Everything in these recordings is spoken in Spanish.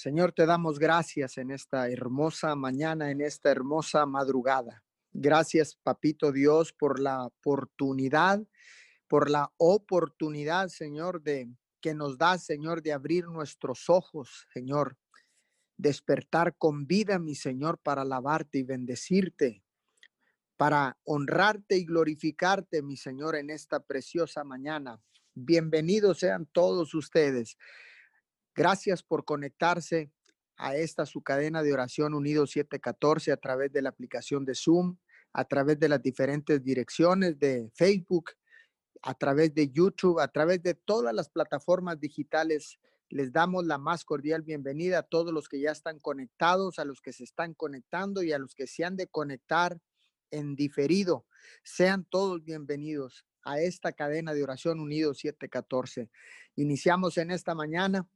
Señor, te damos gracias en esta hermosa mañana, en esta hermosa madrugada. Gracias, Papito Dios, por la oportunidad, por la oportunidad, Señor, de que nos da, Señor, de abrir nuestros ojos, Señor, despertar con vida, mi Señor, para alabarte y bendecirte, para honrarte y glorificarte, mi Señor, en esta preciosa mañana. Bienvenidos sean todos ustedes. Gracias por conectarse a esta su cadena de oración Unido 714 a través de la aplicación de Zoom, a través de las diferentes direcciones de Facebook, a través de YouTube, a través de todas las plataformas digitales. Les damos la más cordial bienvenida a todos los que ya están conectados, a los que se están conectando y a los que se han de conectar en diferido. Sean todos bienvenidos a esta cadena de oración Unido 714. Iniciamos en esta mañana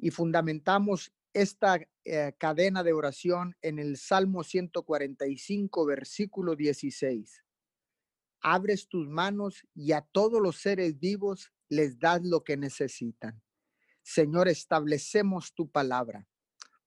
y fundamentamos esta eh, cadena de oración en el Salmo 145, versículo 16. Abres tus manos y a todos los seres vivos les das lo que necesitan. Señor, establecemos tu palabra,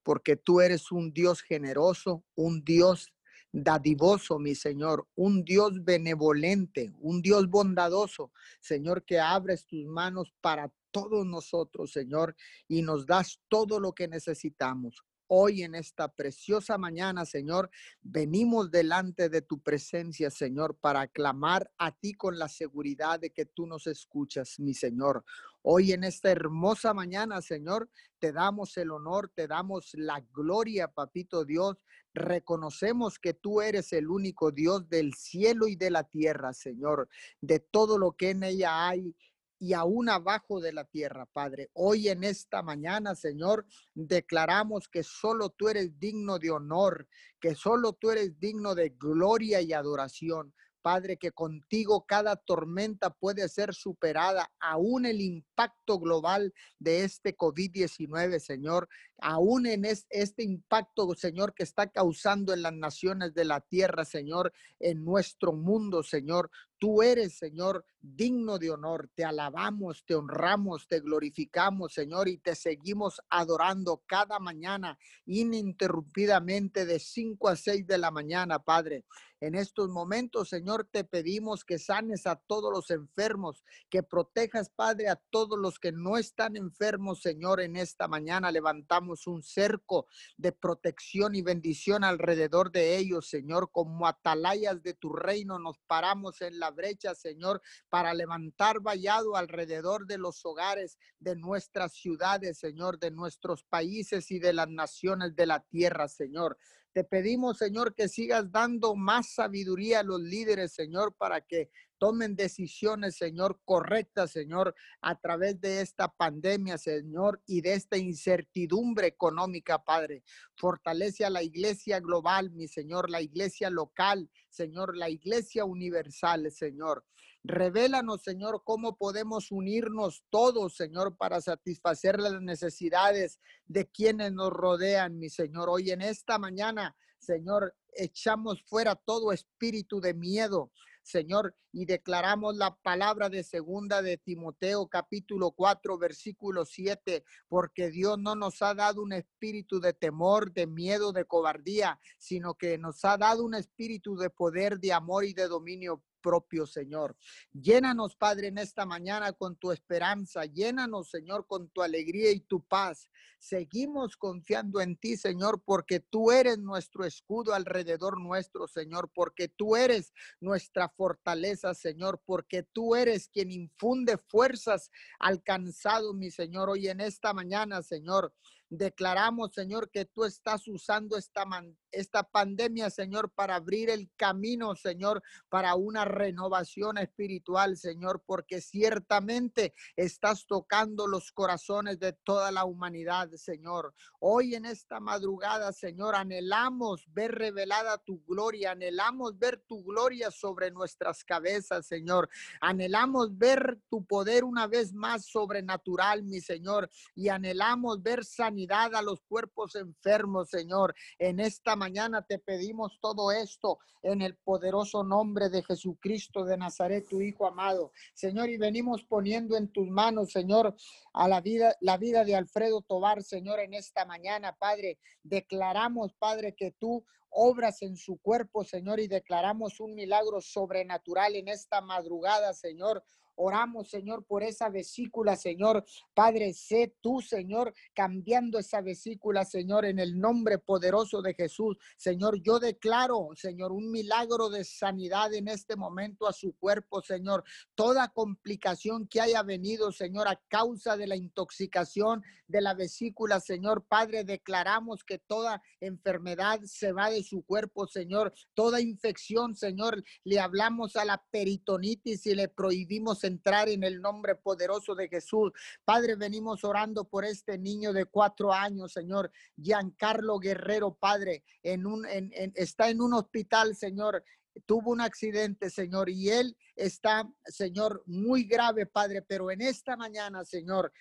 porque tú eres un Dios generoso, un Dios dadivoso, mi Señor, un Dios benevolente, un Dios bondadoso, Señor, que abres tus manos para todos nosotros, Señor, y nos das todo lo que necesitamos. Hoy en esta preciosa mañana, Señor, venimos delante de tu presencia, Señor, para clamar a ti con la seguridad de que tú nos escuchas, mi Señor. Hoy en esta hermosa mañana, Señor, te damos el honor, te damos la gloria, Papito Dios. Reconocemos que tú eres el único Dios del cielo y de la tierra, Señor, de todo lo que en ella hay y aún abajo de la tierra, Padre. Hoy en esta mañana, Señor, declaramos que solo tú eres digno de honor, que solo tú eres digno de gloria y adoración. Padre, que contigo cada tormenta puede ser superada, aún el impacto global de este COVID-19, Señor, aún en este impacto, Señor, que está causando en las naciones de la tierra, Señor, en nuestro mundo, Señor. Tú eres, Señor, digno de honor. Te alabamos, te honramos, te glorificamos, Señor, y te seguimos adorando cada mañana ininterrumpidamente de 5 a 6 de la mañana, Padre. En estos momentos, Señor, te pedimos que sanes a todos los enfermos, que protejas, Padre, a todos los que no están enfermos, Señor. En esta mañana levantamos un cerco de protección y bendición alrededor de ellos, Señor. Como atalayas de tu reino, nos paramos en la brecha, Señor, para levantar vallado alrededor de los hogares de nuestras ciudades, Señor, de nuestros países y de las naciones de la tierra, Señor. Te pedimos, Señor, que sigas dando más sabiduría a los líderes, Señor, para que tomen decisiones, Señor, correctas, Señor, a través de esta pandemia, Señor, y de esta incertidumbre económica, Padre. Fortalece a la iglesia global, mi Señor, la iglesia local, Señor, la iglesia universal, Señor. Revélanos, Señor, cómo podemos unirnos todos, Señor, para satisfacer las necesidades de quienes nos rodean, mi Señor. Hoy en esta mañana, Señor, echamos fuera todo espíritu de miedo, Señor, y declaramos la palabra de segunda de Timoteo capítulo 4 versículo 7, porque Dios no nos ha dado un espíritu de temor, de miedo, de cobardía, sino que nos ha dado un espíritu de poder, de amor y de dominio propio, Señor. Llénanos, Padre, en esta mañana con tu esperanza. Llénanos, Señor, con tu alegría y tu paz. Seguimos confiando en ti, Señor, porque tú eres nuestro escudo alrededor nuestro, Señor, porque tú eres nuestra fortaleza, Señor, porque tú eres quien infunde fuerzas alcanzado, mi Señor, hoy en esta mañana, Señor. Declaramos, Señor, que tú estás usando esta, esta pandemia, Señor, para abrir el camino, Señor, para una renovación espiritual, Señor, porque ciertamente estás tocando los corazones de toda la humanidad, Señor. Hoy en esta madrugada, Señor, anhelamos ver revelada tu gloria, anhelamos ver tu gloria sobre nuestras cabezas, Señor. Anhelamos ver tu poder una vez más sobrenatural, mi Señor, y anhelamos ver sanidad a los cuerpos enfermos, Señor. En esta mañana te pedimos todo esto en el poderoso nombre de Jesucristo de Nazaret, tu Hijo amado. Señor, y venimos poniendo en tus manos, Señor, a la vida, la vida de Alfredo Tobar, Señor, en esta mañana, Padre. Declaramos, Padre, que tú obras en su cuerpo, Señor, y declaramos un milagro sobrenatural en esta madrugada, Señor. Oramos, Señor, por esa vesícula, Señor. Padre, sé tú, Señor, cambiando esa vesícula, Señor, en el nombre poderoso de Jesús. Señor, yo declaro, Señor, un milagro de sanidad en este momento a su cuerpo, Señor. Toda complicación que haya venido, Señor, a causa de la intoxicación de la vesícula, Señor. Padre, declaramos que toda enfermedad se va de su cuerpo, Señor. Toda infección, Señor, le hablamos a la peritonitis y le prohibimos entrar en el nombre poderoso de Jesús. Padre, venimos orando por este niño de cuatro años, Señor, Giancarlo Guerrero, Padre, en un, en, está en un hospital, Señor, tuvo un accidente, Señor, y él está, Señor, muy grave, Padre, pero en esta mañana, Señor,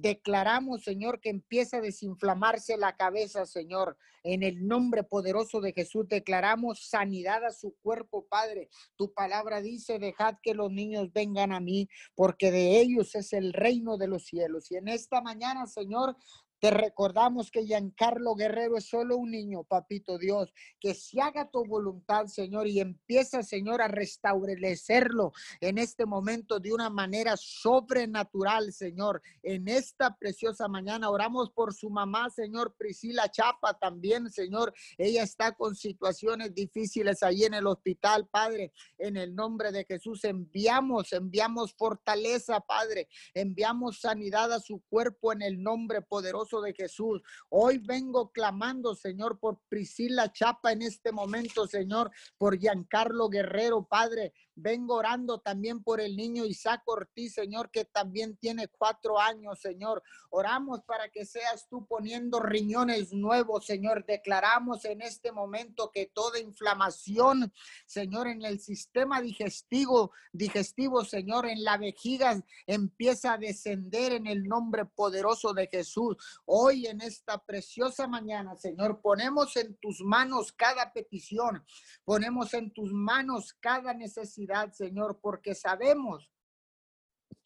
Declaramos, Señor, que empieza a desinflamarse la cabeza, Señor. En el nombre poderoso de Jesús declaramos sanidad a su cuerpo, Padre. Tu palabra dice, dejad que los niños vengan a mí, porque de ellos es el reino de los cielos. Y en esta mañana, Señor, te recordamos que Giancarlo Guerrero es solo un niño, papito Dios, que se haga tu voluntad, Señor, y empieza, Señor, a restablecerlo en este momento de una manera sobrenatural, Señor. En esta preciosa mañana oramos por su mamá, Señor, Priscila Chapa también, Señor. Ella está con situaciones difíciles ahí en el hospital, Padre. En el nombre de Jesús enviamos, enviamos fortaleza, Padre. Enviamos sanidad a su cuerpo en el nombre poderoso de Jesús. Hoy vengo clamando, Señor, por Priscila Chapa en este momento, Señor, por Giancarlo Guerrero, Padre. Vengo orando también por el niño Isaac Ortiz, Señor, que también tiene cuatro años, Señor. Oramos para que seas tú poniendo riñones nuevos, Señor. Declaramos en este momento que toda inflamación, Señor, en el sistema digestivo, digestivo, Señor, en la vejiga empieza a descender en el nombre poderoso de Jesús. Hoy en esta preciosa mañana, Señor, ponemos en tus manos cada petición, ponemos en tus manos cada necesidad, Señor, porque sabemos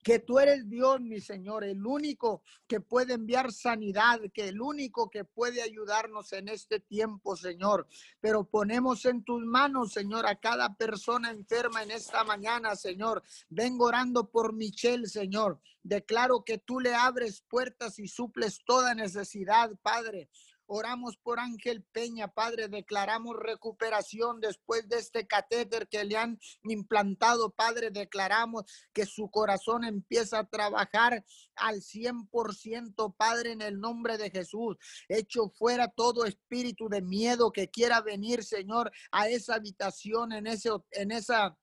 que tú eres Dios, mi Señor, el único que puede enviar sanidad, que el único que puede ayudarnos en este tiempo, Señor. Pero ponemos en tus manos, Señor, a cada persona enferma en esta mañana, Señor. Vengo orando por Michelle, Señor. Declaro que tú le abres puertas y suples toda necesidad, Padre. Oramos por Ángel Peña, Padre. Declaramos recuperación después de este catéter que le han implantado, Padre. Declaramos que su corazón empieza a trabajar al 100%, Padre, en el nombre de Jesús. Hecho fuera todo espíritu de miedo que quiera venir, Señor, a esa habitación, en, ese, en esa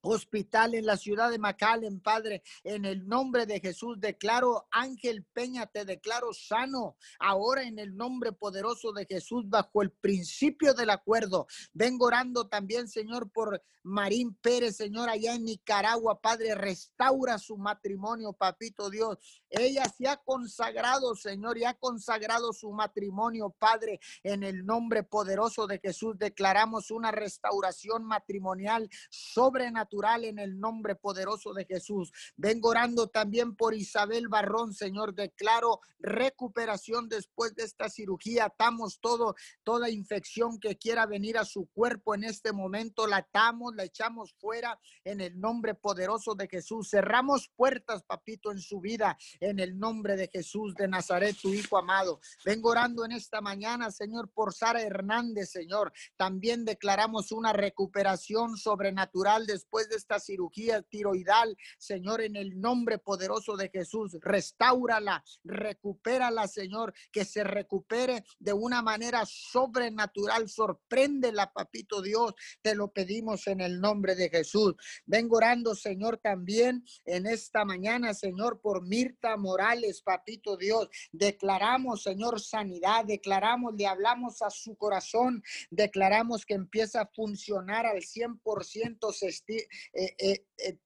hospital en la ciudad de McAllen, Padre, en el nombre de Jesús, declaro, Ángel Peña, te declaro sano, ahora en el nombre poderoso de Jesús, bajo el principio del acuerdo. Vengo orando también, Señor, por Marín Pérez, Señor, allá en Nicaragua, Padre, restaura su matrimonio, papito Dios. Ella se ha consagrado, Señor, y ha consagrado su matrimonio, Padre, en el nombre poderoso de Jesús. Declaramos una restauración matrimonial sobrenatural en el nombre poderoso de Jesús. Vengo orando también por Isabel Barrón, Señor. Declaro recuperación después de esta cirugía. Atamos todo, toda infección que quiera venir a su cuerpo en este momento. La atamos, la echamos fuera en el nombre poderoso de Jesús. Cerramos puertas, papito, en su vida en el nombre de Jesús de Nazaret, tu hijo amado. Vengo orando en esta mañana, Señor, por Sara Hernández, Señor. También declaramos una recuperación sobrenatural después de esta cirugía tiroidal, Señor, en el nombre poderoso de Jesús, restaurala, recupérala, Señor, que se recupere de una manera sobrenatural, sorpréndela, papito Dios, te lo pedimos en el nombre de Jesús. Vengo orando, Señor, también en esta mañana, Señor, por Mirta Morales, papito Dios. Declaramos, Señor, sanidad, declaramos, le hablamos a su corazón, declaramos que empieza a funcionar al 100%, se, eh, eh, eh,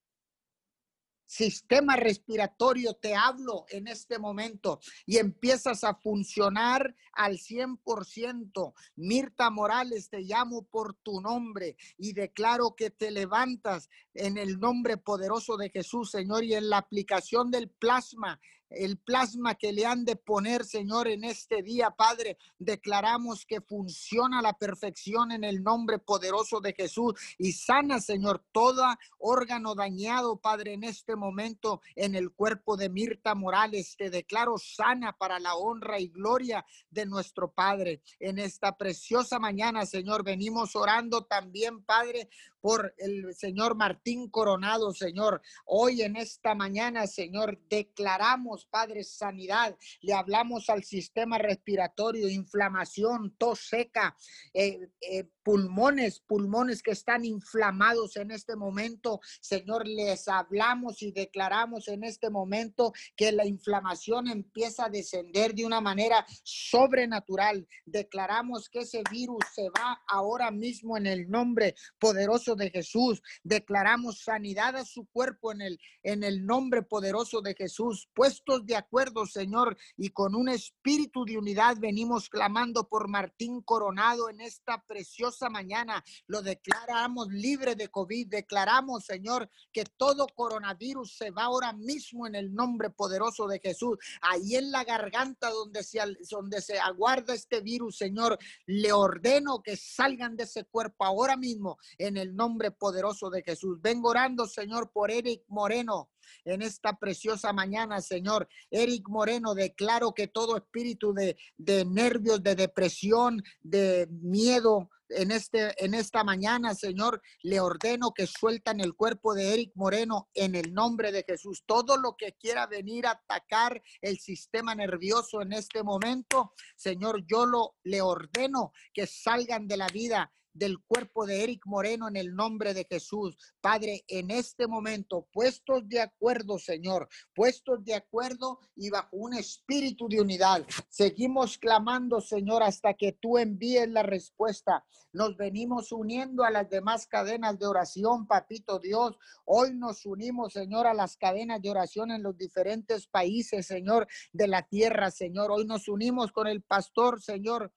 Sistema respiratorio, te hablo en este momento y empiezas a funcionar al 100%. Mirta Morales, te llamo por tu nombre y declaro que te levantas en el nombre poderoso de Jesús, Señor, y en la aplicación del plasma el plasma que le han de poner, Señor, en este día, Padre. Declaramos que funciona a la perfección en el nombre poderoso de Jesús y sana, Señor, todo órgano dañado, Padre, en este momento en el cuerpo de Mirta Morales. Te declaro sana para la honra y gloria de nuestro Padre. En esta preciosa mañana, Señor, venimos orando también, Padre, por el Señor Martín Coronado, Señor. Hoy en esta mañana, Señor, declaramos, Padre, sanidad. Le hablamos al sistema respiratorio, inflamación, tos seca, eh, eh, pulmones, pulmones que están inflamados en este momento. Señor, les hablamos y declaramos en este momento que la inflamación empieza a descender de una manera sobrenatural. Declaramos que ese virus se va ahora mismo en el nombre poderoso de Jesús. Declaramos sanidad a su cuerpo en el, en el nombre poderoso de Jesús. Puestos de acuerdo, Señor, y con un espíritu de unidad venimos clamando por Martín Coronado en esta preciosa mañana. Lo declaramos libre de COVID. Declaramos, Señor, que todo coronavirus se va ahora mismo en el nombre poderoso de Jesús. Ahí en la garganta donde se, aguarda este virus, Señor, le ordeno que salgan de ese cuerpo ahora mismo en el nombre poderoso de Jesús. Vengo orando, Señor, por Eric Moreno en esta preciosa mañana, Señor. Eric Moreno, declaro que todo espíritu de, de nervios, de depresión, de miedo, en, este, en esta mañana, Señor, le ordeno que sueltan el cuerpo de Eric Moreno en el nombre de Jesús. Todo lo que quiera venir a atacar el sistema nervioso en este momento, Señor, yo lo le ordeno que salgan de la vida del cuerpo de Eric Moreno en el nombre de Jesús. Padre, en este momento, puestos de acuerdo, Señor, puestos de acuerdo y bajo un espíritu de unidad, seguimos clamando, Señor, hasta que tú envíes la respuesta. Nos venimos uniendo a las demás cadenas de oración, Papito Dios. Hoy nos unimos, Señor, a las cadenas de oración en los diferentes países, Señor, de la tierra, Señor. Hoy nos unimos con el pastor, Señor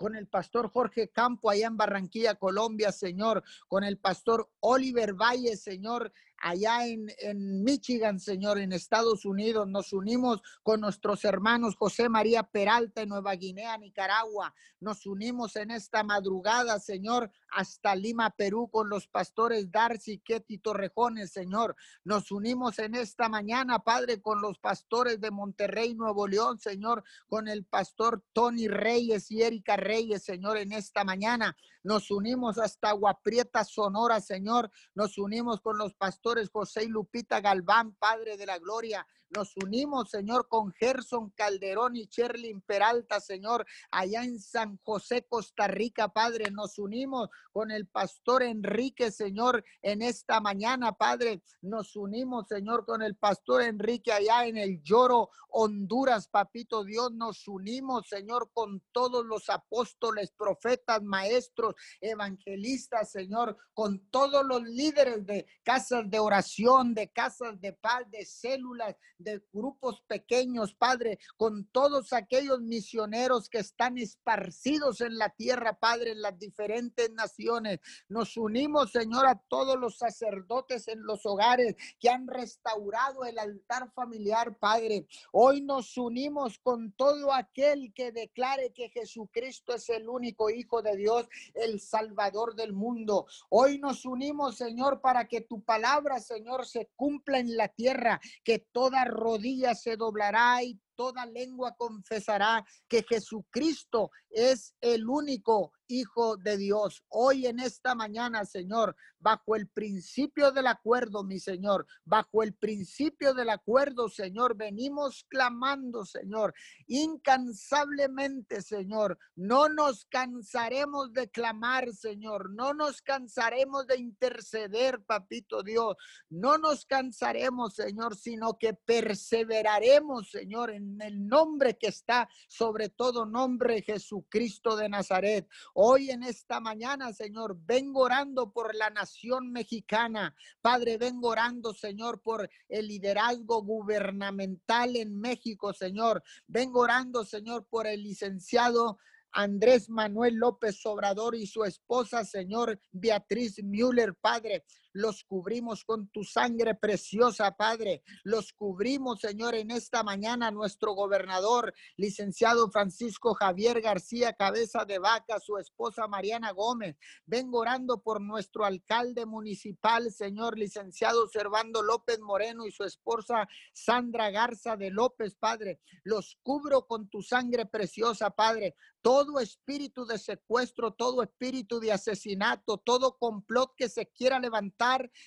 con el pastor Jorge Campo allá en Barranquilla, Colombia, Señor, con el pastor Oliver Valle, Señor, allá en, en, Michigan, Señor, en Estados Unidos. Nos unimos con nuestros hermanos José María Peralta en Nueva Guinea, Nicaragua. Nos unimos en esta madrugada, Señor, hasta Lima, Perú, con los pastores Darcy, Ketty Torrejones, Señor. Nos unimos en esta mañana, Padre, con los pastores de Monterrey, Nuevo León, Señor, con el pastor Tony Reyes y Erika Reyes, Señor, en esta mañana. Nos unimos hasta Guaprieta, Sonora, Señor. Nos unimos con los pastores José y Lupita Galván, Padre de la Gloria. Nos unimos, Señor, con Gerson Calderón y Cherlin Peralta, Señor, allá en San José, Costa Rica, Padre. Nos unimos con el pastor Enrique, Señor, en esta mañana, Padre. Nos unimos, Señor, con el pastor Enrique allá en el Lloro, Honduras, Papito Dios. Nos unimos, Señor, con todos los apóstoles, profetas, maestros, evangelistas, Señor, con todos los líderes de casas de oración, de casas de paz, de células, de grupos pequeños, Padre, con todos aquellos misioneros que están esparcidos en la tierra, Padre, en las diferentes naciones. Nos unimos, Señor, a todos los sacerdotes en los hogares que han restaurado el altar familiar, Padre. Hoy nos unimos con todo aquel que declare que Jesucristo es el único Hijo de Dios, el Salvador del mundo. Hoy nos unimos, Señor, para que tu palabra, Señor, se cumpla en la tierra, que toda rodilla se doblará y toda lengua confesará que Jesucristo es el único Hijo de Dios. Hoy en esta mañana, Señor, bajo el principio del acuerdo, mi Señor, bajo el principio del acuerdo, Señor, venimos clamando, Señor, incansablemente, Señor. No nos cansaremos de clamar, Señor. No nos cansaremos de interceder, Papito Dios. No nos cansaremos, Señor, sino que perseveraremos, Señor, en el nombre que está sobre todo nombre, Jesucristo de Nazaret. Hoy en esta mañana, Señor, vengo orando por la nación mexicana. Padre, vengo orando, Señor, por el liderazgo gubernamental en México, Señor. Vengo orando, Señor, por el licenciado Andrés Manuel López Obrador y su esposa, Señor Beatriz Müller, Padre. Los cubrimos con tu sangre preciosa, Padre. Los cubrimos, Señor, en esta mañana nuestro gobernador, licenciado Francisco Javier García, cabeza de vaca, su esposa Mariana Gómez. Vengo orando por nuestro alcalde municipal, Señor, licenciado Servando López Moreno y su esposa Sandra Garza de López, Padre. Los cubro con tu sangre preciosa, Padre todo espíritu de secuestro, todo espíritu de asesinato, todo complot que se quiera levantar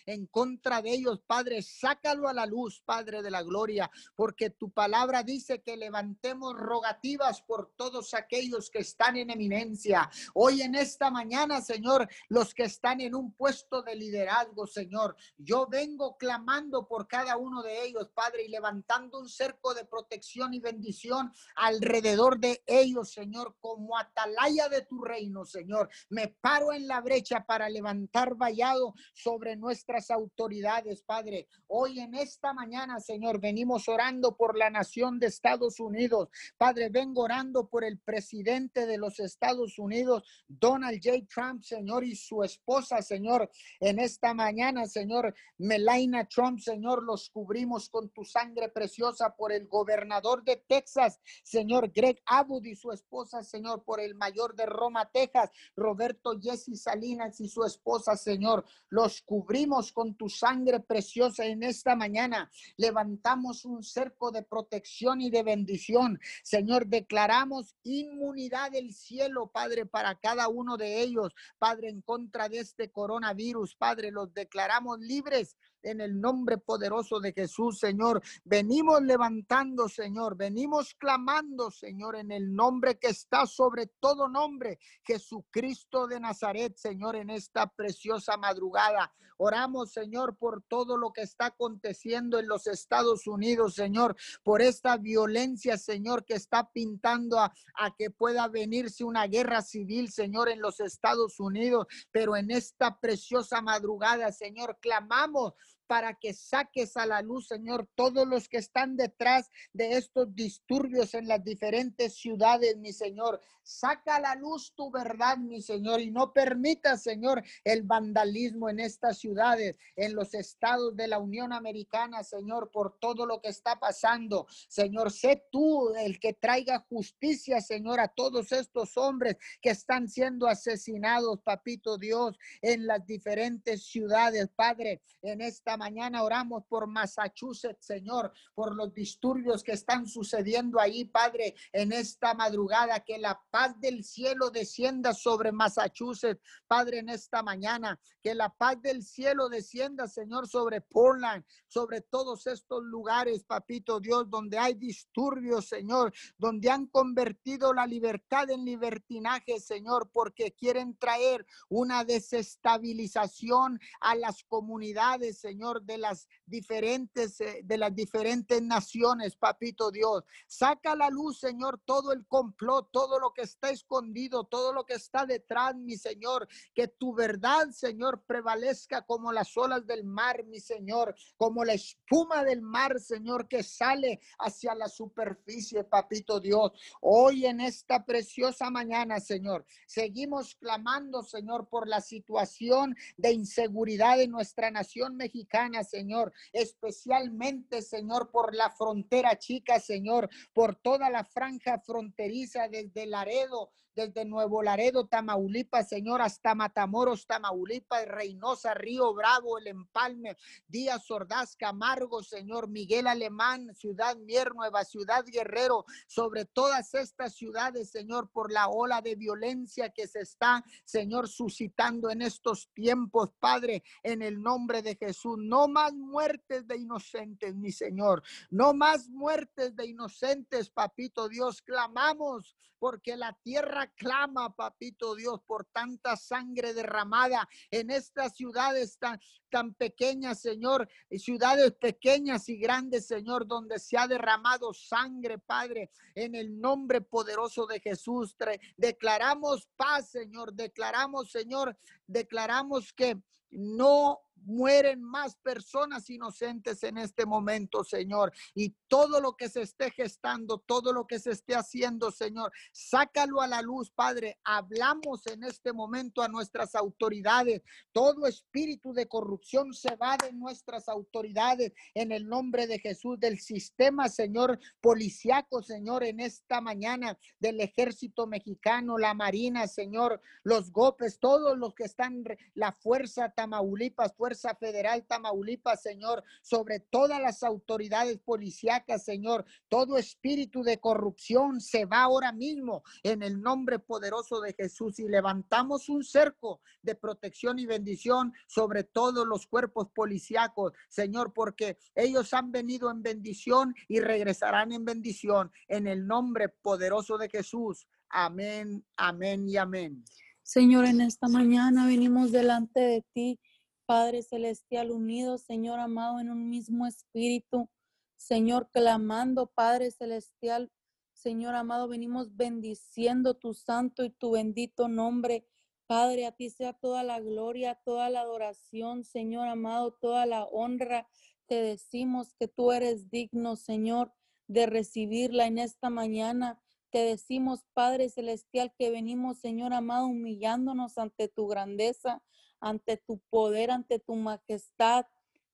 en contra de ellos, Padre, sácalo a la luz, Padre de la gloria, porque tu palabra dice que levantemos rogativas por todos aquellos que están en eminencia. Hoy en esta mañana, Señor, los que están en un puesto de liderazgo, Señor, yo vengo clamando por cada uno de ellos, Padre, y levantando un cerco de protección y bendición alrededor de ellos, Señor como atalaya de tu reino, Señor. Me paro en la brecha para levantar vallado sobre nuestras autoridades, Padre. Hoy en esta mañana, Señor, venimos orando por la nación de Estados Unidos. Padre, vengo orando por el presidente de los Estados Unidos, Donald J. Trump, Señor, y su esposa, Señor. En esta mañana, Señor, Melania Trump, Señor, los cubrimos con tu sangre preciosa por el gobernador de Texas, Señor Greg Abbott y su esposa, Señor, por el mayor de Roma, Texas, Roberto Jesse Salinas y su esposa, Señor. Los cubrimos con tu sangre preciosa en esta mañana. Levantamos un cerco de protección y de bendición. Señor, declaramos inmunidad del cielo, Padre, para cada uno de ellos. Padre, en contra de este coronavirus, Padre, los declaramos libres en el nombre poderoso de Jesús, Señor. Venimos levantando, Señor. Venimos clamando, Señor, en el nombre que está sobre todo nombre, Jesucristo de Nazaret, Señor, en esta preciosa madrugada. Oramos, Señor, por todo lo que está aconteciendo en los Estados Unidos, Señor, por esta violencia, Señor, que está pintando a, a que pueda venirse una guerra civil, Señor, en los Estados Unidos. Pero en esta preciosa madrugada, Señor, clamamos para que saques a la luz, Señor, todos los que están detrás de estos disturbios en las diferentes ciudades, mi Señor. Saca a la luz tu verdad, mi Señor, y no permita, Señor, el vandalismo en estas ciudades, en los estados de la Unión Americana, Señor, por todo lo que está pasando. Señor, sé tú el que traiga justicia, Señor, a todos estos hombres que están siendo asesinados, papito Dios, en las diferentes ciudades, Padre, en esta mañana oramos por Massachusetts, Señor, por los disturbios que están sucediendo ahí, Padre, en esta madrugada. Que la paz del cielo descienda sobre Massachusetts, Padre, en esta mañana. Que la paz del cielo descienda, Señor, sobre Portland, sobre todos estos lugares, papito Dios, donde hay disturbios, Señor, donde han convertido la libertad en libertinaje, Señor, porque quieren traer una desestabilización a las comunidades, Señor de las diferentes, eh, de las diferentes naciones, papito Dios. Saca a la luz, Señor, todo el complot, todo lo que está escondido, todo lo que está detrás, mi Señor. Que tu verdad, Señor, prevalezca como las olas del mar, mi Señor, como la espuma del mar, Señor, que sale hacia la superficie, papito Dios. Hoy en esta preciosa mañana, Señor, seguimos clamando, Señor, por la situación de inseguridad en nuestra nación mexicana Señor, especialmente, Señor, por la frontera chica, Señor, por toda la franja fronteriza desde Laredo, desde Nuevo Laredo, Tamaulipas, Señor, hasta Matamoros, Tamaulipas, Reynosa, Río Bravo, El Empalme, Díaz Ordaz, Camargo, Señor, Miguel Alemán, Ciudad Mier, Nueva Ciudad Guerrero, sobre todas estas ciudades, Señor, por la ola de violencia que se está, Señor, suscitando en estos tiempos, Padre, en el nombre de Jesús. No más muertes de inocentes, mi Señor. No más muertes de inocentes, papito Dios. Clamamos porque la tierra clama, papito Dios, por tanta sangre derramada en estas ciudades tan, tan pequeñas, Señor, ciudades pequeñas y grandes, Señor, donde se ha derramado sangre, Padre, en el nombre poderoso de Jesús. Declaramos paz, Señor, declaramos, Señor, declaramos que no mueren más personas inocentes en este momento, Señor. Y todo lo que se esté gestando, todo lo que se esté haciendo, Señor, sácalo a la luz, Padre. Hablamos en este momento a nuestras autoridades. Todo espíritu de corrupción se va de nuestras autoridades en el nombre de Jesús, del sistema, Señor, policiaco, Señor, en esta mañana, del ejército mexicano, la marina, Señor, los golpes, todos los que están, la fuerza Tamaulipas, fuerza Federal Tamaulipas, Señor, sobre todas las autoridades policíacas, Señor. Todo espíritu de corrupción se va ahora mismo en el nombre poderoso de Jesús y levantamos un cerco de protección y bendición sobre todos los cuerpos policíacos, Señor, porque ellos han venido en bendición y regresarán en bendición en el nombre poderoso de Jesús. Amén, amén y amén. Señor, en esta mañana venimos delante de ti Padre Celestial, unidos, Señor amado, en un mismo espíritu. Señor, clamando, Padre Celestial, Señor amado, venimos bendiciendo tu santo y tu bendito nombre. Padre, a ti sea toda la gloria, toda la adoración, Señor amado, toda la honra. Te decimos que tú eres digno, Señor, de recibirla en esta mañana. Te decimos, Padre Celestial, que venimos, Señor amado, humillándonos ante tu grandeza, ante tu poder, ante tu majestad.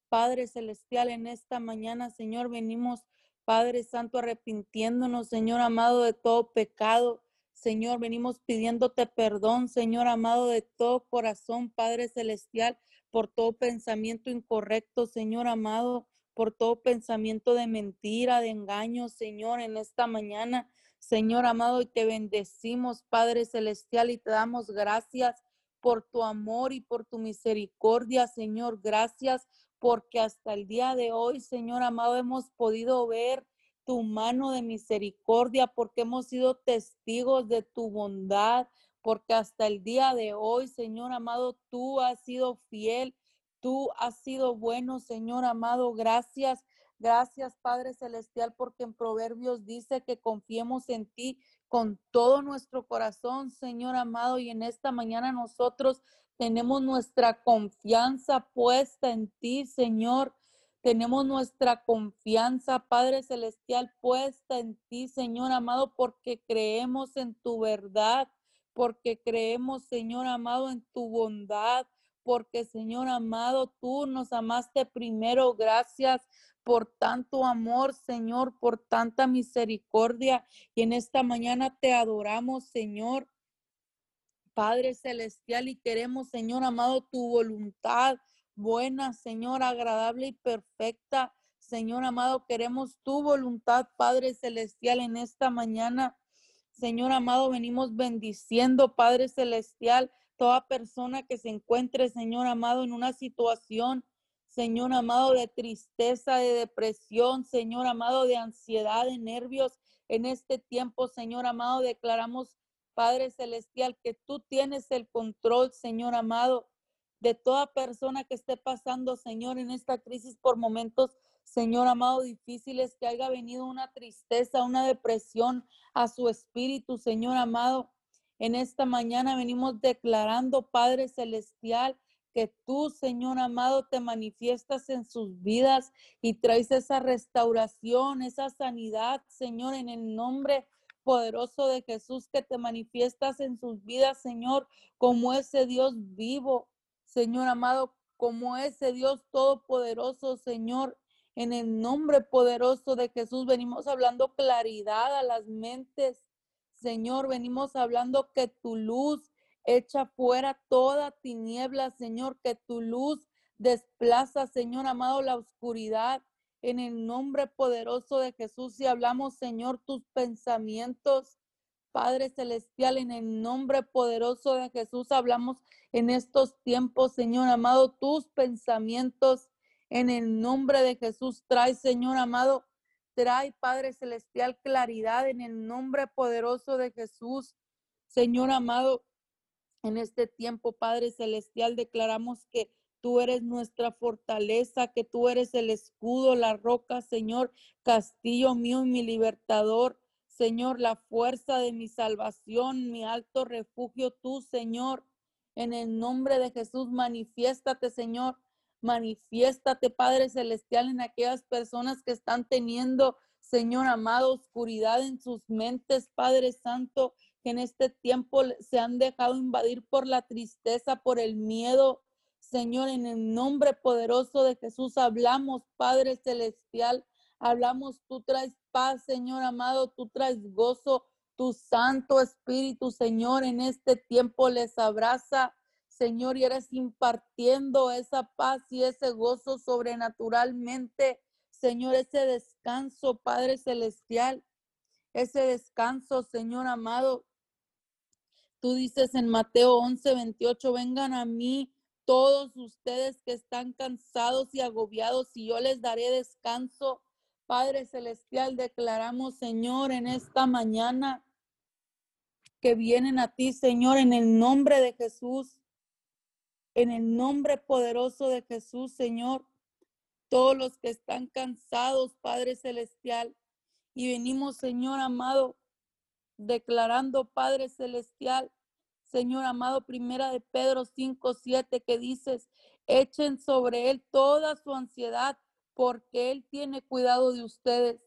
Padre Celestial, en esta mañana, Señor, venimos, Padre Santo, arrepintiéndonos, Señor amado, de todo pecado. Señor, venimos pidiéndote perdón, Señor amado, de todo corazón, Padre Celestial, por todo pensamiento incorrecto, Señor amado, por todo pensamiento de mentira, de engaño, Señor, en esta mañana. Señor amado, y te bendecimos, Padre Celestial, y te damos gracias por tu amor y por tu misericordia, Señor. Gracias porque hasta el día de hoy, Señor amado, hemos podido ver tu mano de misericordia, porque hemos sido testigos de tu bondad, porque hasta el día de hoy, Señor amado, tú has sido fiel, tú has sido bueno, Señor amado. Gracias. Gracias, Padre Celestial, porque en Proverbios dice que confiemos en ti con todo nuestro corazón, Señor amado, y en esta mañana nosotros tenemos nuestra confianza puesta en ti, Señor. Tenemos nuestra confianza, Padre Celestial, puesta en ti, Señor amado, porque creemos en tu verdad, porque creemos, Señor amado, en tu bondad, porque, Señor amado, tú nos amaste primero. Gracias por tanto amor, Señor, por tanta misericordia. Y en esta mañana te adoramos, Señor. Padre Celestial, y queremos, Señor amado, tu voluntad buena, Señor, agradable y perfecta. Señor amado, queremos tu voluntad, Padre Celestial, en esta mañana. Señor amado, venimos bendiciendo, Padre Celestial, toda persona que se encuentre, Señor amado, en una situación Señor amado, de tristeza, de depresión, Señor amado, de ansiedad, de nervios. En este tiempo, Señor amado, declaramos, Padre Celestial, que tú tienes el control, Señor amado, de toda persona que esté pasando, Señor, en esta crisis por momentos, Señor amado, difíciles, que haya venido una tristeza, una depresión a su espíritu, Señor amado. En esta mañana venimos declarando, Padre Celestial, que tú, Señor amado, te manifiestas en sus vidas y traes esa restauración, esa sanidad, Señor, en el nombre poderoso de Jesús, que te manifiestas en sus vidas, Señor, como ese Dios vivo, Señor amado, como ese Dios todopoderoso, Señor. En el nombre poderoso de Jesús venimos hablando claridad a las mentes. Señor, venimos hablando que tu luz Echa fuera toda tiniebla, Señor, que tu luz desplaza, Señor amado, la oscuridad. En el nombre poderoso de Jesús, y hablamos, Señor, tus pensamientos, Padre Celestial, en el nombre poderoso de Jesús, hablamos en estos tiempos, Señor amado, tus pensamientos En el nombre de Jesús, trae, Señor amado, trae, Padre Celestial, claridad en el nombre poderoso de Jesús. Señor amado, en este tiempo, Padre Celestial, declaramos que tú eres nuestra fortaleza, que tú eres el escudo, la roca, Señor, castillo mío y mi libertador. Señor, la fuerza de mi salvación, mi alto refugio, tú, Señor. En el nombre de Jesús, manifiéstate, Señor. Manifiéstate, Padre Celestial, en aquellas personas que están teniendo, Señor amado, oscuridad en sus mentes, Padre Santo, que en este tiempo se han dejado invadir por la tristeza, por el miedo. Señor, en el nombre poderoso de Jesús hablamos, Padre Celestial, hablamos, tú traes paz, Señor amado, tú traes gozo, tu Santo Espíritu, Señor, en este tiempo les abraza, Señor, y eres impartiendo esa paz y ese gozo sobrenaturalmente, Señor, ese descanso, Padre Celestial, ese descanso, Señor amado. Tú dices en Mateo 11, 28, vengan a mí todos ustedes que están cansados y agobiados y yo les daré descanso. Padre Celestial, declaramos, Señor, en esta mañana que vienen a ti, Señor, en el nombre de Jesús, en el nombre poderoso de Jesús, Señor. Todos los que están cansados, Padre Celestial, y venimos, Señor amado, declarando, Padre Celestial, Señor amado, primera de Pedro 5, 7, que dices, echen sobre él toda su ansiedad porque Él tiene cuidado de ustedes.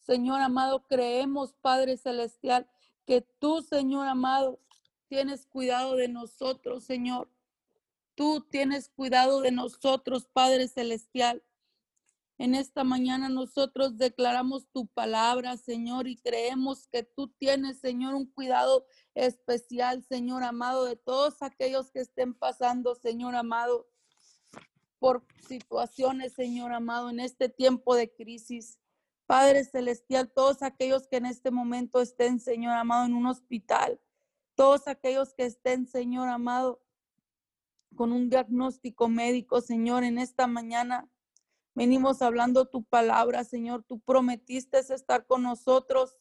Señor amado, creemos, Padre Celestial, que tú, Señor amado, tienes cuidado de nosotros, Señor. Tú tienes cuidado de nosotros, Padre Celestial. En esta mañana nosotros declaramos tu palabra, Señor, y creemos que tú tienes, Señor, un cuidado especial, Señor amado, de todos aquellos que estén pasando, Señor amado por situaciones, Señor amado, en este tiempo de crisis. Padre Celestial, todos aquellos que en este momento estén, Señor amado, en un hospital, todos aquellos que estén, Señor amado, con un diagnóstico médico, Señor, en esta mañana venimos hablando tu palabra, Señor. Tú prometiste estar con nosotros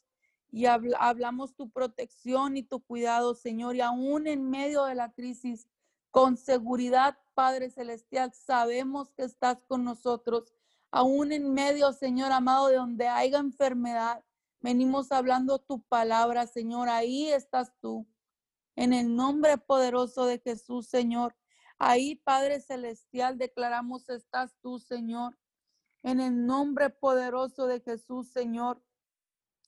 y hablamos tu protección y tu cuidado, Señor, y aún en medio de la crisis, con seguridad, Padre Celestial, sabemos que estás con nosotros. Aún en medio, Señor amado, de donde haya enfermedad, venimos hablando tu palabra, Señor. Ahí estás tú. En el nombre poderoso de Jesús, Señor. Ahí, Padre Celestial, declaramos estás tú, Señor. En el nombre poderoso de Jesús, Señor.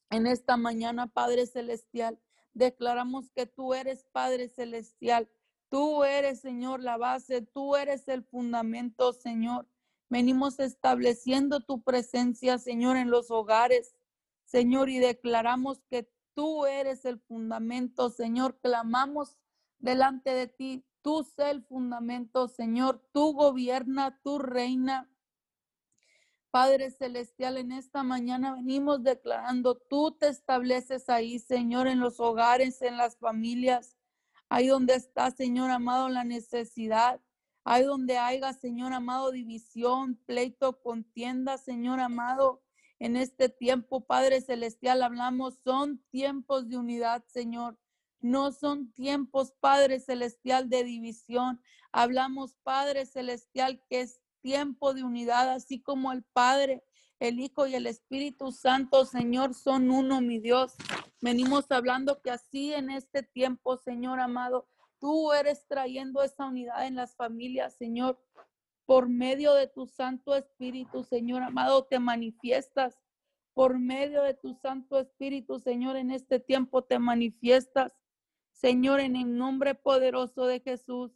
En esta mañana, Padre Celestial, declaramos que tú eres Padre Celestial Tú eres, Señor, la base, tú eres el fundamento, Señor. Venimos estableciendo tu presencia, Señor, en los hogares, Señor, y declaramos que tú eres el fundamento, Señor. Clamamos delante de ti. Tú sé el fundamento, Señor. Tú gobierna, tú reina. Padre Celestial, en esta mañana venimos declarando, tú te estableces ahí, Señor, en los hogares, en las familias. Ahí donde está, Señor amado, la necesidad. Ahí donde haya, Señor amado, división, pleito, contienda, Señor amado. En este tiempo, Padre Celestial, hablamos, son tiempos de unidad, Señor. No son tiempos, Padre Celestial, de división. Hablamos, Padre Celestial, que es tiempo de unidad, así como el Padre, el Hijo y el Espíritu Santo, Señor, son uno, mi Dios. Venimos hablando que así en este tiempo, Señor amado, tú eres trayendo esa unidad en las familias, Señor. Por medio de tu Santo Espíritu, Señor amado, te manifiestas. Por medio de tu Santo Espíritu, Señor, en este tiempo te manifiestas. Señor, en el nombre poderoso de Jesús,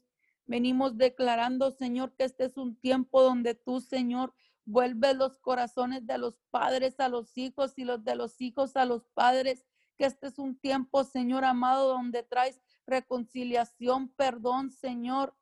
venimos declarando, Señor, que este es un tiempo donde tú, Señor, vuelves los corazones de los padres a los hijos y los de los hijos a los padres que este es un tiempo, Señor amado, donde traes reconciliación, perdón, Señor.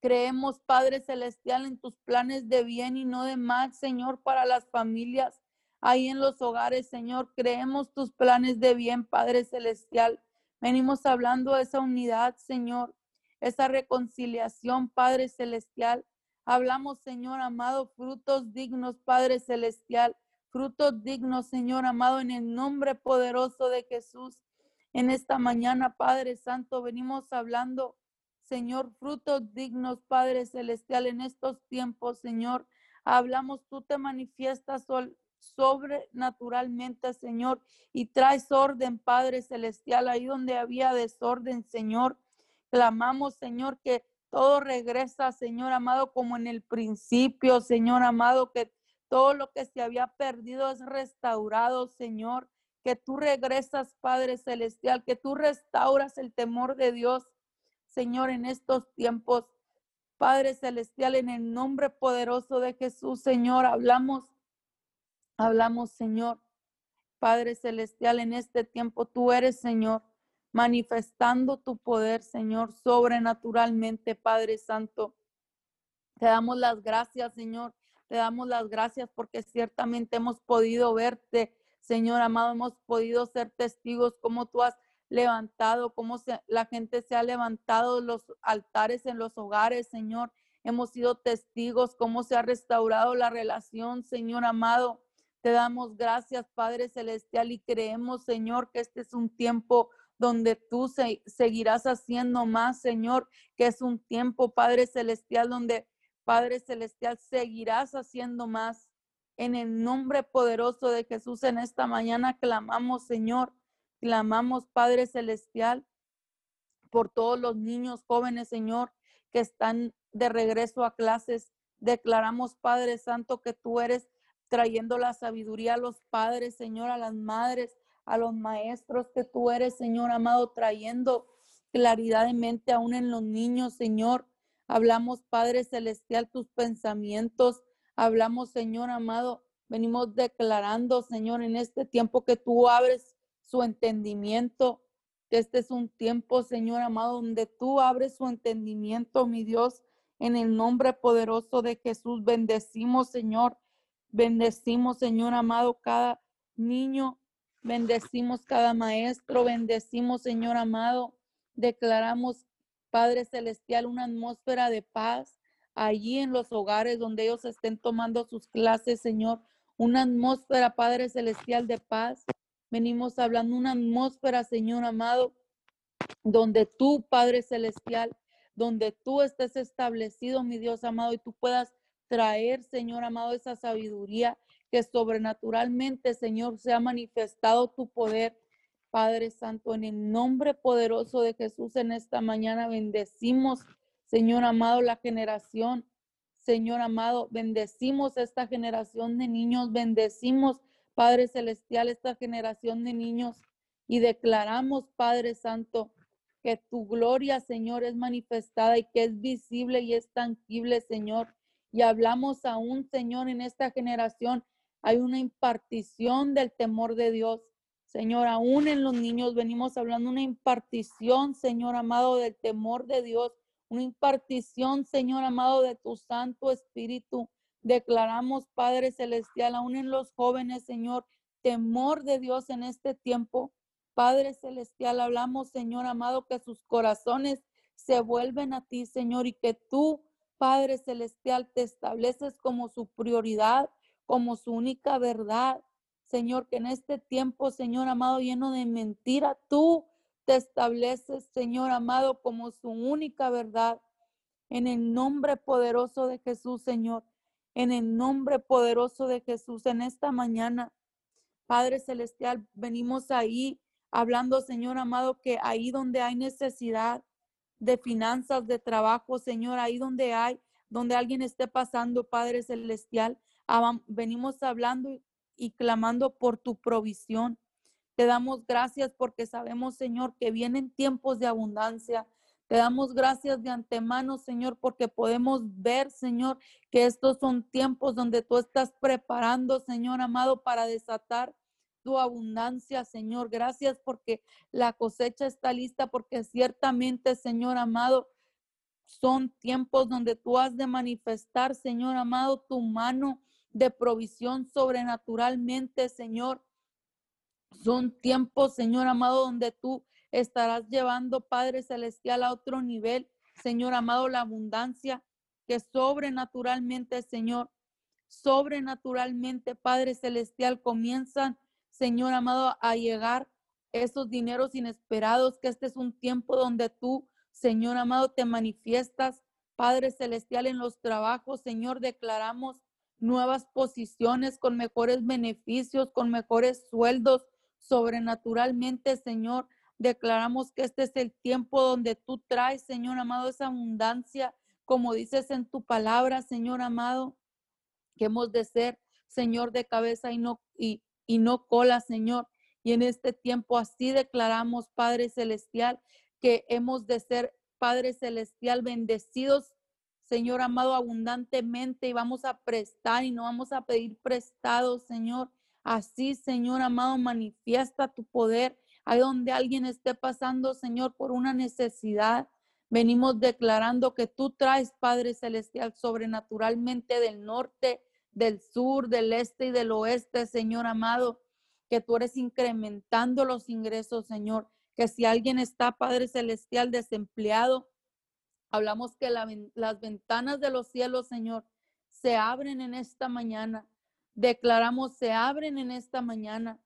Creemos, Padre Celestial, en tus planes de bien y no de mal, Señor, para las familias ahí en los hogares, Señor. Creemos tus planes de bien, Padre Celestial. Venimos hablando de esa unidad, Señor, esa reconciliación, Padre Celestial. Hablamos, Señor amado, frutos dignos, Padre Celestial, frutos dignos, Señor amado, en el nombre poderoso de Jesús. En esta mañana, Padre Santo, venimos hablando, Señor, frutos dignos, Padre Celestial, en estos tiempos, Señor. Hablamos, tú te manifiestas sobrenaturalmente, Señor, y traes orden, Padre Celestial, ahí donde había desorden, Señor. Clamamos, Señor, que todo regresa, Señor amado, como en el principio, Señor amado, que todo lo que se había perdido es restaurado, Señor. Que tú regresas, Padre Celestial, que tú restauras el temor de Dios, Señor, en estos tiempos. Padre Celestial, en el nombre poderoso de Jesús, Señor, hablamos, hablamos, Señor. Padre Celestial, en este tiempo tú eres, Señor, manifestando tu poder, Señor, sobrenaturalmente, Padre Santo. Te damos las gracias, Señor. Te damos las gracias porque ciertamente hemos podido verte, Señor amado, hemos podido ser testigos como tú has levantado, cómo la gente se ha levantado los altares en los hogares, Señor. Hemos sido testigos cómo se ha restaurado la relación, Señor amado. Te damos gracias, Padre Celestial, y creemos, Señor, que este es un tiempo donde tú seguirás haciendo más, Señor, que es un tiempo, Padre Celestial, donde, Padre Celestial, seguirás haciendo más. En el nombre poderoso de Jesús en esta mañana clamamos, Señor, clamamos, Padre Celestial, por todos los niños jóvenes, Señor, que están de regreso a clases. Declaramos, Padre Santo, que tú eres trayendo la sabiduría a los padres, Señor, a las madres, a los maestros que tú eres, Señor amado, trayendo claridad de mente aún en los niños, Señor. Hablamos, Padre Celestial, tus pensamientos. Hablamos, Señor amado, venimos declarando, Señor, en este tiempo que tú abres su entendimiento, este es un tiempo, Señor amado, donde tú abres su entendimiento, mi Dios, en el nombre poderoso de Jesús. Bendecimos, Señor. Bendecimos, Señor amado, cada niño Bendecimos cada maestro, bendecimos, Señor amado. Declaramos, Padre Celestial, una atmósfera de paz allí en los hogares donde ellos estén tomando sus clases, Señor. Una atmósfera, Padre Celestial, de paz. Venimos hablando una atmósfera, Señor amado, donde tú, Padre Celestial, donde tú estés establecido, mi Dios amado, y tú puedas traer, Señor amado, esa sabiduría, que sobrenaturalmente, Señor, se ha manifestado tu poder. Padre Santo, en el nombre poderoso de Jesús en esta mañana bendecimos, Señor amado, la generación. Señor amado, bendecimos esta generación de niños, bendecimos, Padre Celestial, esta generación de niños y declaramos, Padre Santo, que tu gloria, Señor, es manifestada y que es visible y es tangible, Señor. Y hablamos aún, Señor, en esta generación hay una impartición del temor de Dios. Señor, aún en los niños venimos hablando una impartición, Señor amado, del temor de Dios, una impartición, Señor amado, de tu Santo Espíritu. Declaramos, Padre Celestial, aún en los jóvenes, Señor, temor de Dios en este tiempo. Padre Celestial, hablamos, Señor amado, que sus corazones se vuelven a ti, Señor, y que tú, Padre Celestial, te estableces como su prioridad como su única verdad. Señor, que en este tiempo, Señor amado, lleno de mentira, tú te estableces, Señor amado, como su única verdad. En el nombre poderoso de Jesús, Señor. En el nombre poderoso de Jesús, en esta mañana, Padre Celestial, venimos ahí hablando, Señor amado, que ahí donde hay necesidad de finanzas, de trabajo, Señor, ahí donde hay, donde alguien esté pasando, Padre Celestial, venimos hablando y clamando por tu provisión. Te damos gracias porque sabemos, Señor, que vienen tiempos de abundancia. Te damos gracias de antemano, Señor, porque podemos ver, Señor, que estos son tiempos donde tú estás preparando, Señor amado, para desatar tu abundancia, Señor. Gracias porque la cosecha está lista, porque ciertamente, Señor amado, son tiempos donde tú has de manifestar, Señor amado, tu mano de provisión sobrenaturalmente, Señor. Son tiempos, Señor amado, donde tú estarás llevando, Padre Celestial, a otro nivel, Señor amado, la abundancia. que sobrenaturalmente, Señor, sobrenaturalmente, Padre Celestial, comienzan, Señor amado, a llegar esos dineros inesperados, que este es un tiempo donde tú, Señor amado, te manifiestas, Padre Celestial, en los trabajos, Señor, declaramos nuevas posiciones con mejores beneficios, con mejores sueldos, sobrenaturalmente, Señor. Declaramos que este es el tiempo donde tú traes, Señor amado, esa abundancia, como dices en tu palabra, Señor amado, que hemos de ser, Señor, de cabeza y no, y, y no cola, Señor. Y en este tiempo así declaramos, Padre Celestial, que hemos de ser, Padre Celestial, bendecidos, Señor amado, abundantemente y vamos a prestar y no vamos a pedir prestado, Señor. Así, Señor amado, manifiesta tu poder. Ahí donde alguien esté pasando, Señor, por una necesidad, venimos declarando que tú traes, Padre Celestial, sobrenaturalmente del norte, del sur, del este y del oeste, Señor amado, que tú eres incrementando los ingresos, Señor. Que si alguien está, Padre Celestial, desempleado, hablamos que las ventanas de los cielos, Señor, se abren en esta mañana. Declaramos se abren en esta mañana.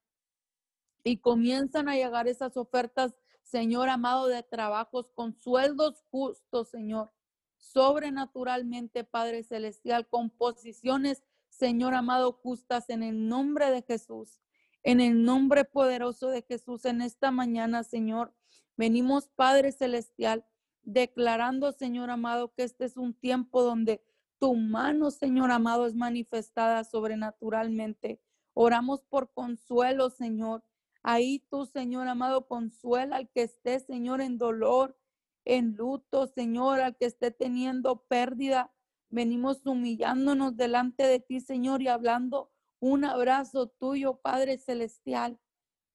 Y comienzan a llegar esas ofertas, Señor amado, de trabajos con sueldos justos, Señor, sobrenaturalmente, Padre Celestial, con posiciones, Señor amado, justas en el nombre de Jesús, en el nombre poderoso de Jesús, en esta mañana, Señor. Venimos, Padre Celestial, declarando, Señor amado, que este es un tiempo donde tu mano, Señor amado, es manifestada sobrenaturalmente. Oramos por consuelo, Señor. Ahí tú, Señor amado, consuela al que esté, Señor, en dolor, en luto, Señor, al que esté teniendo pérdida. Venimos humillándonos delante de ti, Señor, y hablando un abrazo tuyo, Padre Celestial.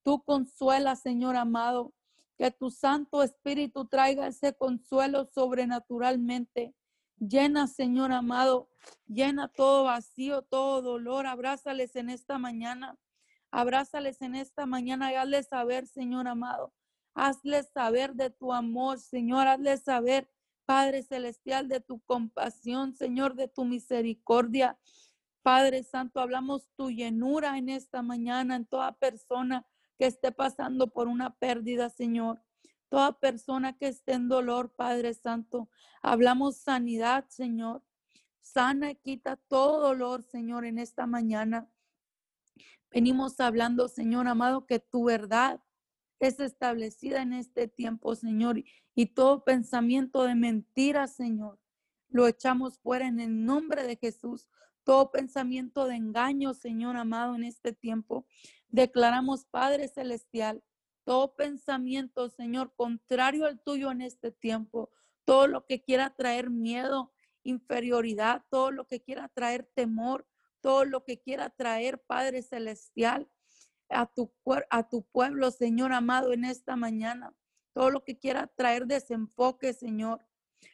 Tú consuela, Señor amado, que tu Santo Espíritu traiga ese consuelo sobrenaturalmente. Llena, Señor amado, llena todo vacío, todo dolor. Abrázales en esta mañana. Abrázales en esta mañana y hazles saber, Señor amado. Hazles saber de tu amor, Señor. Hazles saber, Padre Celestial, de tu compasión, Señor, de tu misericordia. Padre Santo, hablamos tu llenura en esta mañana en toda persona que esté pasando por una pérdida, Señor toda persona que esté en dolor, Padre Santo. Hablamos sanidad, Señor. Sana y quita todo dolor, Señor, en esta mañana. Venimos hablando, Señor amado, que tu verdad es establecida en este tiempo, Señor, y todo pensamiento de mentira, Señor, lo echamos fuera en el nombre de Jesús. Todo pensamiento de engaño, Señor amado, en este tiempo. Declaramos, Padre Celestial, todo pensamiento, Señor, contrario al tuyo en este tiempo, todo lo que quiera traer miedo, inferioridad, todo lo que quiera traer temor, todo lo que quiera traer, Padre Celestial, a tu, a tu pueblo, Señor amado, en esta mañana, todo lo que quiera traer desenfoque, Señor,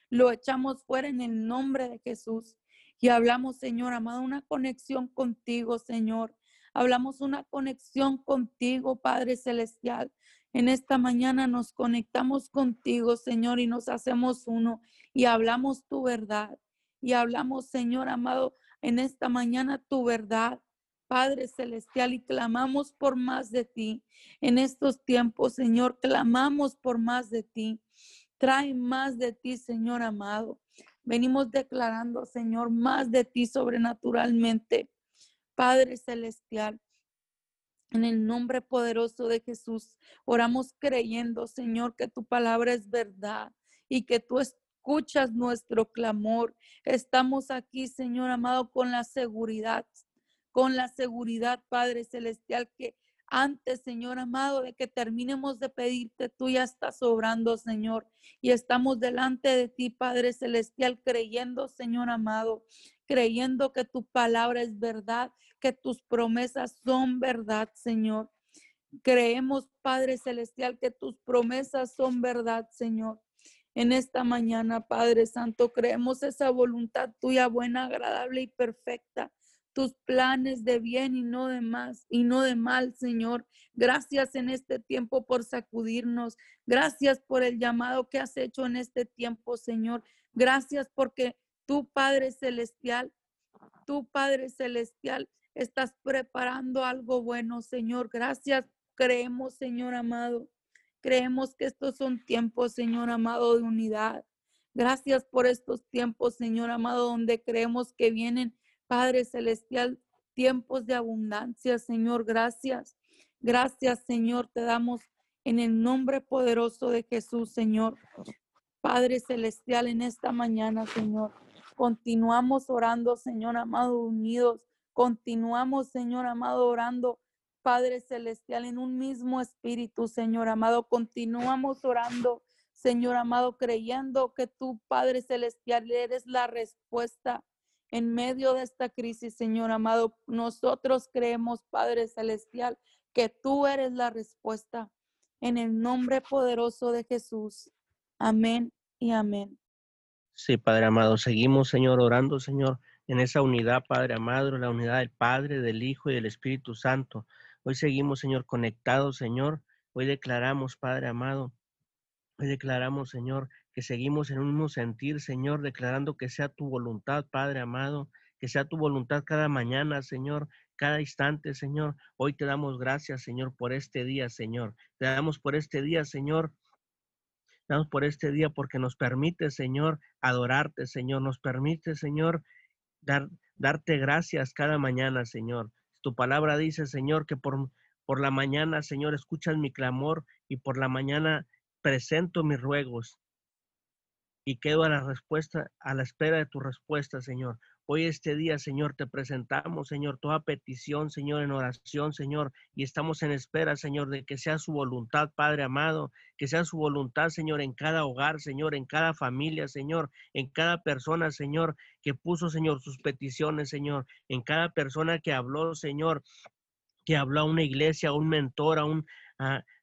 lo echamos fuera en el nombre de Jesús. Y hablamos, Señor amado, una conexión contigo, Señor. Hablamos una conexión contigo, Padre Celestial. En esta mañana nos conectamos contigo, Señor, y nos hacemos uno y hablamos tu verdad. Y hablamos, Señor amado, en esta mañana tu verdad, Padre Celestial, y clamamos por más de ti. En estos tiempos, Señor, clamamos por más de ti. Trae más de ti, Señor amado. Venimos declarando, Señor, más de ti sobrenaturalmente. Padre Celestial, en el nombre poderoso de Jesús, oramos creyendo, Señor, que tu palabra es verdad y que tú escuchas nuestro clamor. Estamos aquí, Señor amado, con la seguridad, con la seguridad, Padre Celestial, que antes, Señor amado, de que terminemos de pedirte, tú ya estás obrando, Señor. Y estamos delante de ti, Padre Celestial, creyendo, Señor amado, creyendo que tu palabra es verdad, que tus promesas son verdad, Señor. Creemos, Padre Celestial, que tus promesas son verdad, Señor. En esta mañana, Padre Santo, creemos esa voluntad tuya buena, agradable y perfecta tus planes de bien y no de más y no de mal, Señor. Gracias en este tiempo por sacudirnos. Gracias por el llamado que has hecho en este tiempo, Señor. Gracias porque Tu Padre Celestial, tu Padre Celestial, estás preparando algo bueno, Señor. Gracias. Creemos, Señor amado. Creemos que estos son tiempos, Señor amado, de unidad. Gracias por estos tiempos, Señor amado, donde creemos que vienen, Padre Celestial, tiempos de abundancia, Señor. Gracias. Gracias, Señor. Te damos en el nombre poderoso de Jesús, Señor. Padre Celestial, en esta mañana, Señor. Continuamos orando, Señor amado, unidos. Continuamos, Señor amado, orando, Padre Celestial, en un mismo espíritu, Señor amado. Continuamos orando, Señor amado, creyendo que tú, Padre Celestial, eres la respuesta en medio de esta crisis, Señor amado. Nosotros creemos, Padre Celestial, que tú eres la respuesta. En el nombre poderoso de Jesús. Amén y amén. Sí, Padre amado, seguimos, Señor, orando, Señor, en esa unidad, Padre amado, la unidad del Padre, del Hijo y del Espíritu Santo. Hoy seguimos, Señor, conectados, Señor. Hoy declaramos, Padre amado, hoy declaramos, Señor, que seguimos en un mismo sentir, Señor, declarando que sea tu voluntad, Padre amado, que sea tu voluntad cada mañana, Señor, cada instante, Señor. Hoy te damos gracias, Señor, por este día, Señor. Te damos por este día, Señor, Damos por este día porque nos permite, Señor, adorarte, Señor. Nos permite, Señor, dar, darte gracias cada mañana, Señor. Tu palabra dice, Señor, que por, por la mañana, Señor, escuchas mi clamor y por la mañana presento mis ruegos y quedo a la respuesta, a la espera de tu respuesta, Señor. Hoy este día, Señor, te presentamos, Señor, toda petición, Señor, en oración, Señor, y estamos en espera, Señor, de que sea su voluntad, Padre amado, que sea su voluntad, Señor, en cada hogar, Señor, en cada familia, Señor, en cada persona, Señor, que puso, Señor, sus peticiones, Señor, en cada persona que habló, Señor, que habló a una iglesia, a un mentor, a un,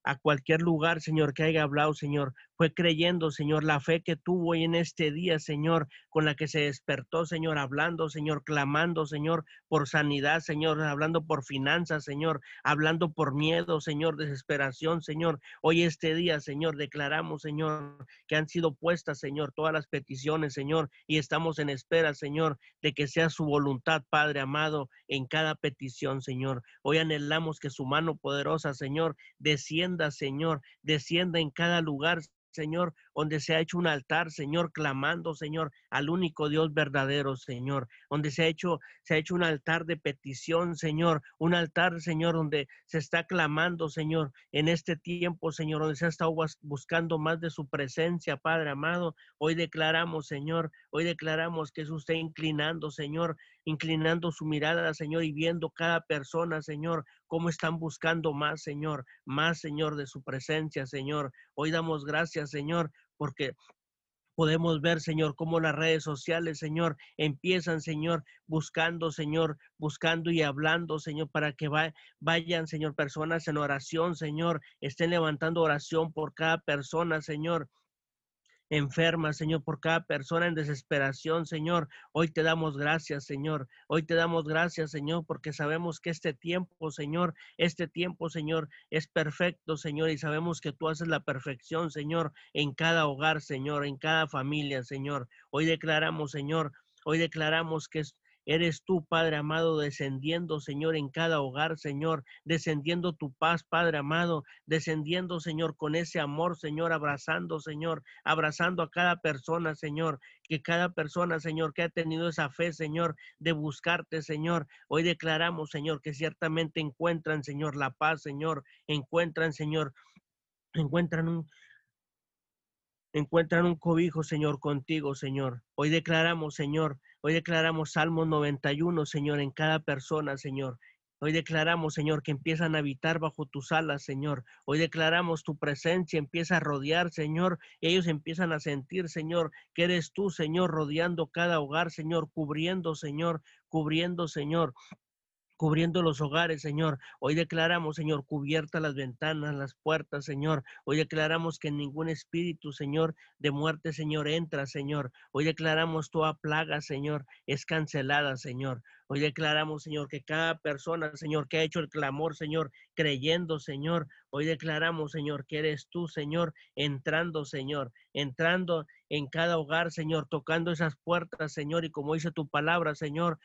a cualquier lugar, Señor, que haya hablado, Señor. Fue creyendo, Señor, la fe que tuvo hoy en este día, Señor, con la que se despertó, Señor, hablando, Señor, clamando, Señor, por sanidad, Señor, hablando por finanzas, Señor, hablando por miedo, Señor, desesperación, Señor. Hoy este día, Señor, declaramos, Señor, que han sido puestas, Señor, todas las peticiones, Señor, y estamos en espera, Señor, de que sea su voluntad, Padre amado, en cada petición, Señor. Hoy anhelamos que su mano poderosa, Señor, descienda Señor, descienda en cada lugar, Señor, donde se ha hecho un altar, Señor, clamando, Señor, al único Dios verdadero, Señor, donde se ha hecho, se ha hecho un altar de petición, Señor, un altar, Señor, donde se está clamando, Señor, en este tiempo, Señor, donde se ha estado buscando más de su presencia, Padre amado. Hoy declaramos, Señor, hoy declaramos que es usted inclinando, Señor, inclinando su mirada, Señor, y viendo cada persona, Señor, cómo están buscando más, Señor, más, Señor, de su presencia, Señor. Hoy damos gracias, Señor, porque podemos ver, Señor, cómo las redes sociales, Señor, empiezan, Señor, buscando, Señor, buscando y hablando, Señor, para que vayan, Señor, personas en oración, Señor, estén levantando oración por cada persona, Señor enferma, Señor, por cada persona en desesperación, Señor. Hoy te damos gracias, Señor. Hoy te damos gracias, Señor, porque sabemos que este tiempo, Señor, este tiempo, Señor, es perfecto, Señor, y sabemos que tú haces la perfección, Señor, en cada hogar, Señor, en cada familia, Señor. Hoy declaramos, Señor, hoy declaramos que es Eres tú, Padre amado, descendiendo, Señor, en cada hogar, Señor, descendiendo tu paz, Padre amado, descendiendo, Señor, con ese amor, Señor, abrazando, Señor, abrazando a cada persona, Señor, que cada persona, Señor, que ha tenido esa fe, Señor, de buscarte, Señor, hoy declaramos, Señor, que ciertamente encuentran, Señor, la paz, Señor, encuentran, Señor, encuentran un, encuentran un cobijo, Señor, contigo, Señor. Hoy declaramos, Señor, Hoy declaramos Salmo 91, Señor, en cada persona, Señor. Hoy declaramos, Señor, que empiezan a habitar bajo tus alas, Señor. Hoy declaramos tu presencia empieza a rodear, Señor. Ellos empiezan a sentir, Señor, que eres tú, Señor, rodeando cada hogar, Señor, cubriendo, Señor, cubriendo, Señor cubriendo los hogares, Señor. Hoy declaramos, Señor, cubiertas las ventanas, las puertas, Señor. Hoy declaramos que ningún espíritu, Señor, de muerte, Señor, entra, Señor. Hoy declaramos toda plaga, Señor, es cancelada, Señor. Hoy declaramos, Señor, que cada persona, Señor, que ha hecho el clamor, Señor, creyendo, Señor. Hoy declaramos, Señor, que eres tú, Señor, entrando, Señor, entrando en cada hogar, Señor, tocando esas puertas, Señor, y como dice tu palabra, Señor,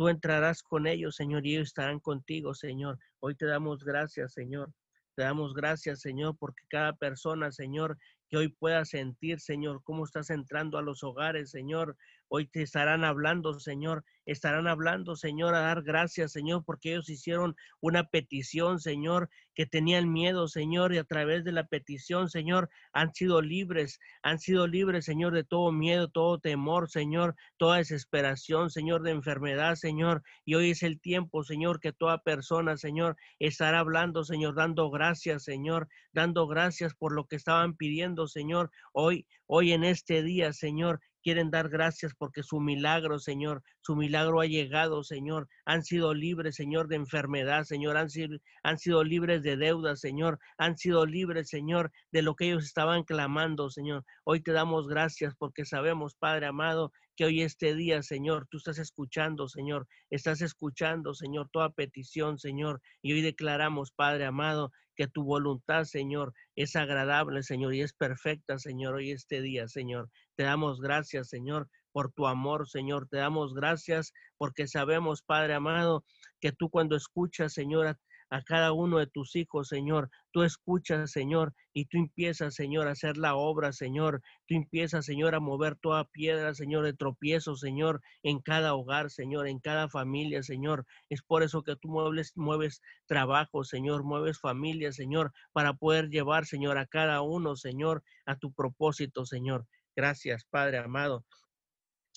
Tú entrarás con ellos, Señor, y ellos estarán contigo, Señor. Hoy te damos gracias, Señor. Te damos gracias, Señor, porque cada persona, Señor, que hoy pueda sentir, Señor, cómo estás entrando a los hogares, Señor. Hoy te estarán hablando, Señor, estarán hablando, Señor, a dar gracias, Señor, porque ellos hicieron una petición, Señor, que tenían miedo, Señor, y a través de la petición, Señor, han sido libres, han sido libres, Señor, de todo miedo, todo temor, Señor, toda desesperación, Señor, de enfermedad, Señor. Y hoy es el tiempo, Señor, que toda persona, Señor, estará hablando, Señor, dando gracias, Señor, dando gracias por lo que estaban pidiendo, Señor. Hoy, hoy en este día, Señor, quieren dar gracias porque su milagro, Señor, su milagro ha llegado, Señor. Han sido libres, Señor, de enfermedad, Señor. Han sido, han sido libres de deudas, Señor. Han sido libres, Señor, de lo que ellos estaban clamando, Señor. Hoy te damos gracias porque sabemos, Padre amado, que hoy este día, Señor, tú estás escuchando, Señor. Estás escuchando, Señor, toda petición, Señor. Y hoy declaramos, Padre amado, que tu voluntad, Señor, es agradable, Señor, y es perfecta, Señor, hoy este día, Señor. Te damos gracias, Señor, por tu amor, Señor. Te damos gracias porque sabemos, Padre amado, que tú cuando escuchas, Señor, a cada uno de tus hijos, Señor. Tú escuchas, Señor, y tú empiezas, Señor, a hacer la obra, Señor. Tú empiezas, Señor, a mover toda piedra, Señor, de tropiezo, Señor, en cada hogar, Señor, en cada familia, Señor. Es por eso que tú mueves, mueves trabajo, Señor, mueves familia, Señor, para poder llevar, Señor, a cada uno, Señor, a tu propósito, Señor. Gracias, Padre amado.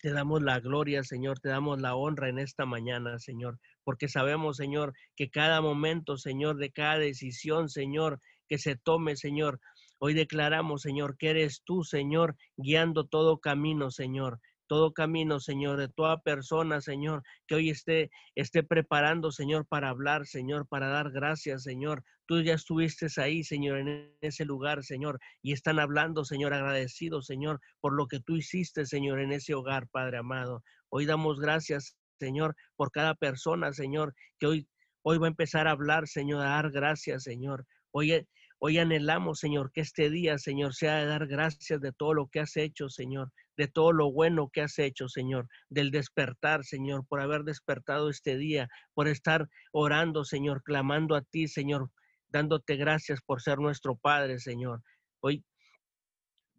Te damos la gloria, Señor, te damos la honra en esta mañana, Señor, porque sabemos, Señor, que cada momento, Señor, de cada decisión, Señor, que se tome, Señor, hoy declaramos, Señor, que eres tú, Señor, guiando todo camino, Señor todo camino, Señor, de toda persona, Señor, que hoy esté, esté preparando, Señor, para hablar, Señor, para dar gracias, Señor. Tú ya estuviste ahí, Señor, en ese lugar, Señor, y están hablando, Señor, agradecidos, Señor, por lo que tú hiciste, Señor, en ese hogar, Padre amado. Hoy damos gracias, Señor, por cada persona, Señor, que hoy, hoy va a empezar a hablar, Señor, a dar gracias, Señor. Hoy, hoy anhelamos, Señor, que este día, Señor, sea de dar gracias de todo lo que has hecho, Señor de todo lo bueno que has hecho, Señor, del despertar, Señor, por haber despertado este día, por estar orando, Señor, clamando a ti, Señor, dándote gracias por ser nuestro Padre, Señor. Hoy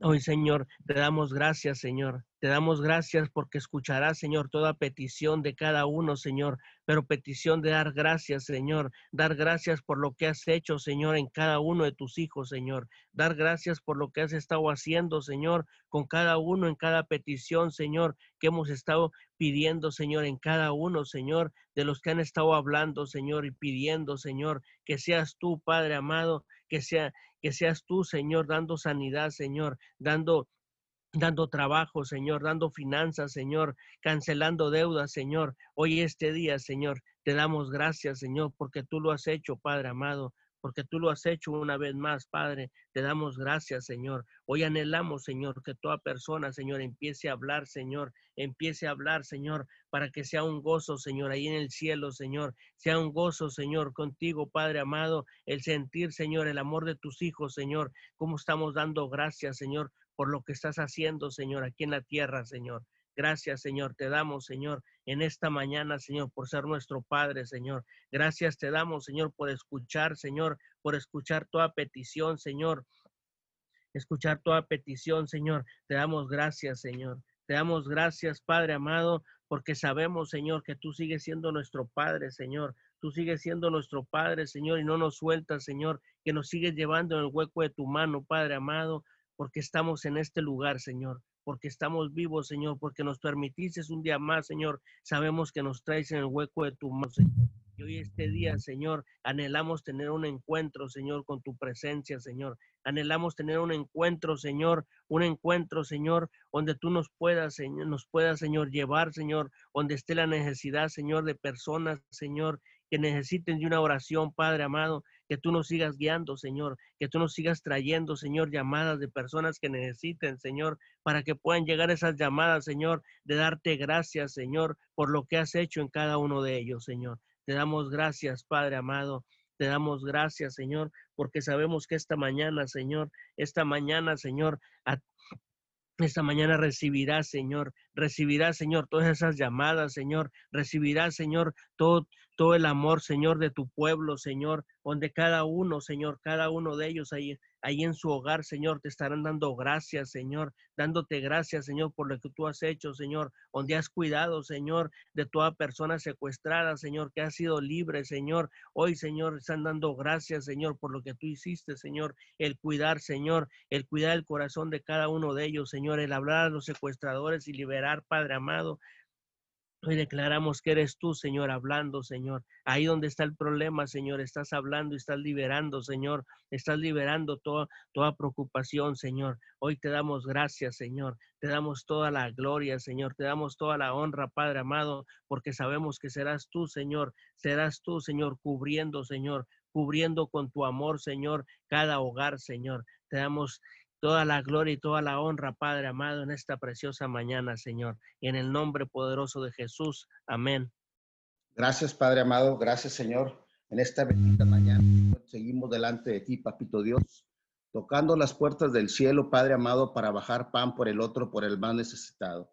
Hoy, Señor, te damos gracias, Señor. Te damos gracias porque escucharás, Señor, toda petición de cada uno, Señor, pero petición de dar gracias, Señor. Dar gracias por lo que has hecho, Señor, en cada uno de tus hijos, Señor. Dar gracias por lo que has estado haciendo, Señor, con cada uno en cada petición, Señor, que hemos estado pidiendo, Señor, en cada uno, Señor, de los que han estado hablando, Señor, y pidiendo, Señor, que seas tú, Padre amado, que sea que seas tú, Señor, dando sanidad, Señor, dando dando trabajo, Señor, dando finanzas, Señor, cancelando deudas, Señor. Hoy este día, Señor, te damos gracias, Señor, porque tú lo has hecho, Padre amado porque tú lo has hecho una vez más, Padre. Te damos gracias, Señor. Hoy anhelamos, Señor, que toda persona, Señor, empiece a hablar, Señor, empiece a hablar, Señor, para que sea un gozo, Señor, ahí en el cielo, Señor. Sea un gozo, Señor, contigo, Padre amado, el sentir, Señor, el amor de tus hijos, Señor. Cómo estamos dando gracias, Señor, por lo que estás haciendo, Señor, aquí en la tierra, Señor. Gracias, Señor, te damos, Señor, en esta mañana, Señor, por ser nuestro Padre, Señor. Gracias te damos, Señor, por escuchar, Señor, por escuchar toda petición, Señor. Escuchar toda petición, Señor. Te damos gracias, Señor. Te damos gracias, Padre amado, porque sabemos, Señor, que tú sigues siendo nuestro Padre, Señor. Tú sigues siendo nuestro Padre, Señor, y no nos sueltas, Señor, que nos sigues llevando en el hueco de tu mano, Padre amado, porque estamos en este lugar, Señor porque estamos vivos, Señor, porque nos permitiste un día más, Señor. Sabemos que nos traes en el hueco de tu mano, Señor. Y hoy este día, Señor, anhelamos tener un encuentro, Señor, con tu presencia, Señor. Anhelamos tener un encuentro, Señor, un encuentro, Señor, donde tú nos puedas, Señor, nos puedas, Señor, llevar, Señor, donde esté la necesidad, Señor, de personas, Señor, que necesiten de una oración, Padre amado, que tú nos sigas guiando, Señor, que tú nos sigas trayendo, Señor, llamadas de personas que necesiten, Señor, para que puedan llegar esas llamadas, Señor, de darte gracias, Señor, por lo que has hecho en cada uno de ellos, Señor. Te damos gracias, Padre amado. Te damos gracias, Señor, porque sabemos que esta mañana, Señor, esta mañana, Señor, esta mañana recibirás, Señor, recibirás, Señor, todas esas llamadas, Señor, recibirás, Señor, todo, todo el amor, Señor, de tu pueblo, Señor, donde cada uno, Señor, cada uno de ellos ahí, ahí en su hogar, Señor, te estarán dando gracias, Señor, dándote gracias, Señor, por lo que tú has hecho, Señor, donde has cuidado, Señor, de toda persona secuestrada, Señor, que ha sido libre, Señor. Hoy, Señor, están dando gracias, Señor, por lo que tú hiciste, Señor, el cuidar, Señor, el cuidar el corazón de cada uno de ellos, Señor, el hablar a los secuestradores y liberar, Padre amado, Hoy declaramos que eres tú, Señor, hablando, Señor. Ahí donde está el problema, Señor, estás hablando y estás liberando, Señor. Estás liberando toda, toda preocupación, Señor. Hoy te damos gracias, Señor. Te damos toda la gloria, Señor. Te damos toda la honra, Padre amado, porque sabemos que serás tú, Señor. Serás tú, Señor, cubriendo, Señor, cubriendo con tu amor, Señor, cada hogar, Señor. Te damos toda la gloria y toda la honra, Padre amado, en esta preciosa mañana, Señor. En el nombre poderoso de Jesús. Amén. Gracias, Padre amado. Gracias, Señor. En esta bendita mañana seguimos delante de ti, Papito Dios, tocando las puertas del cielo, Padre amado, para bajar pan por el otro, por el más necesitado.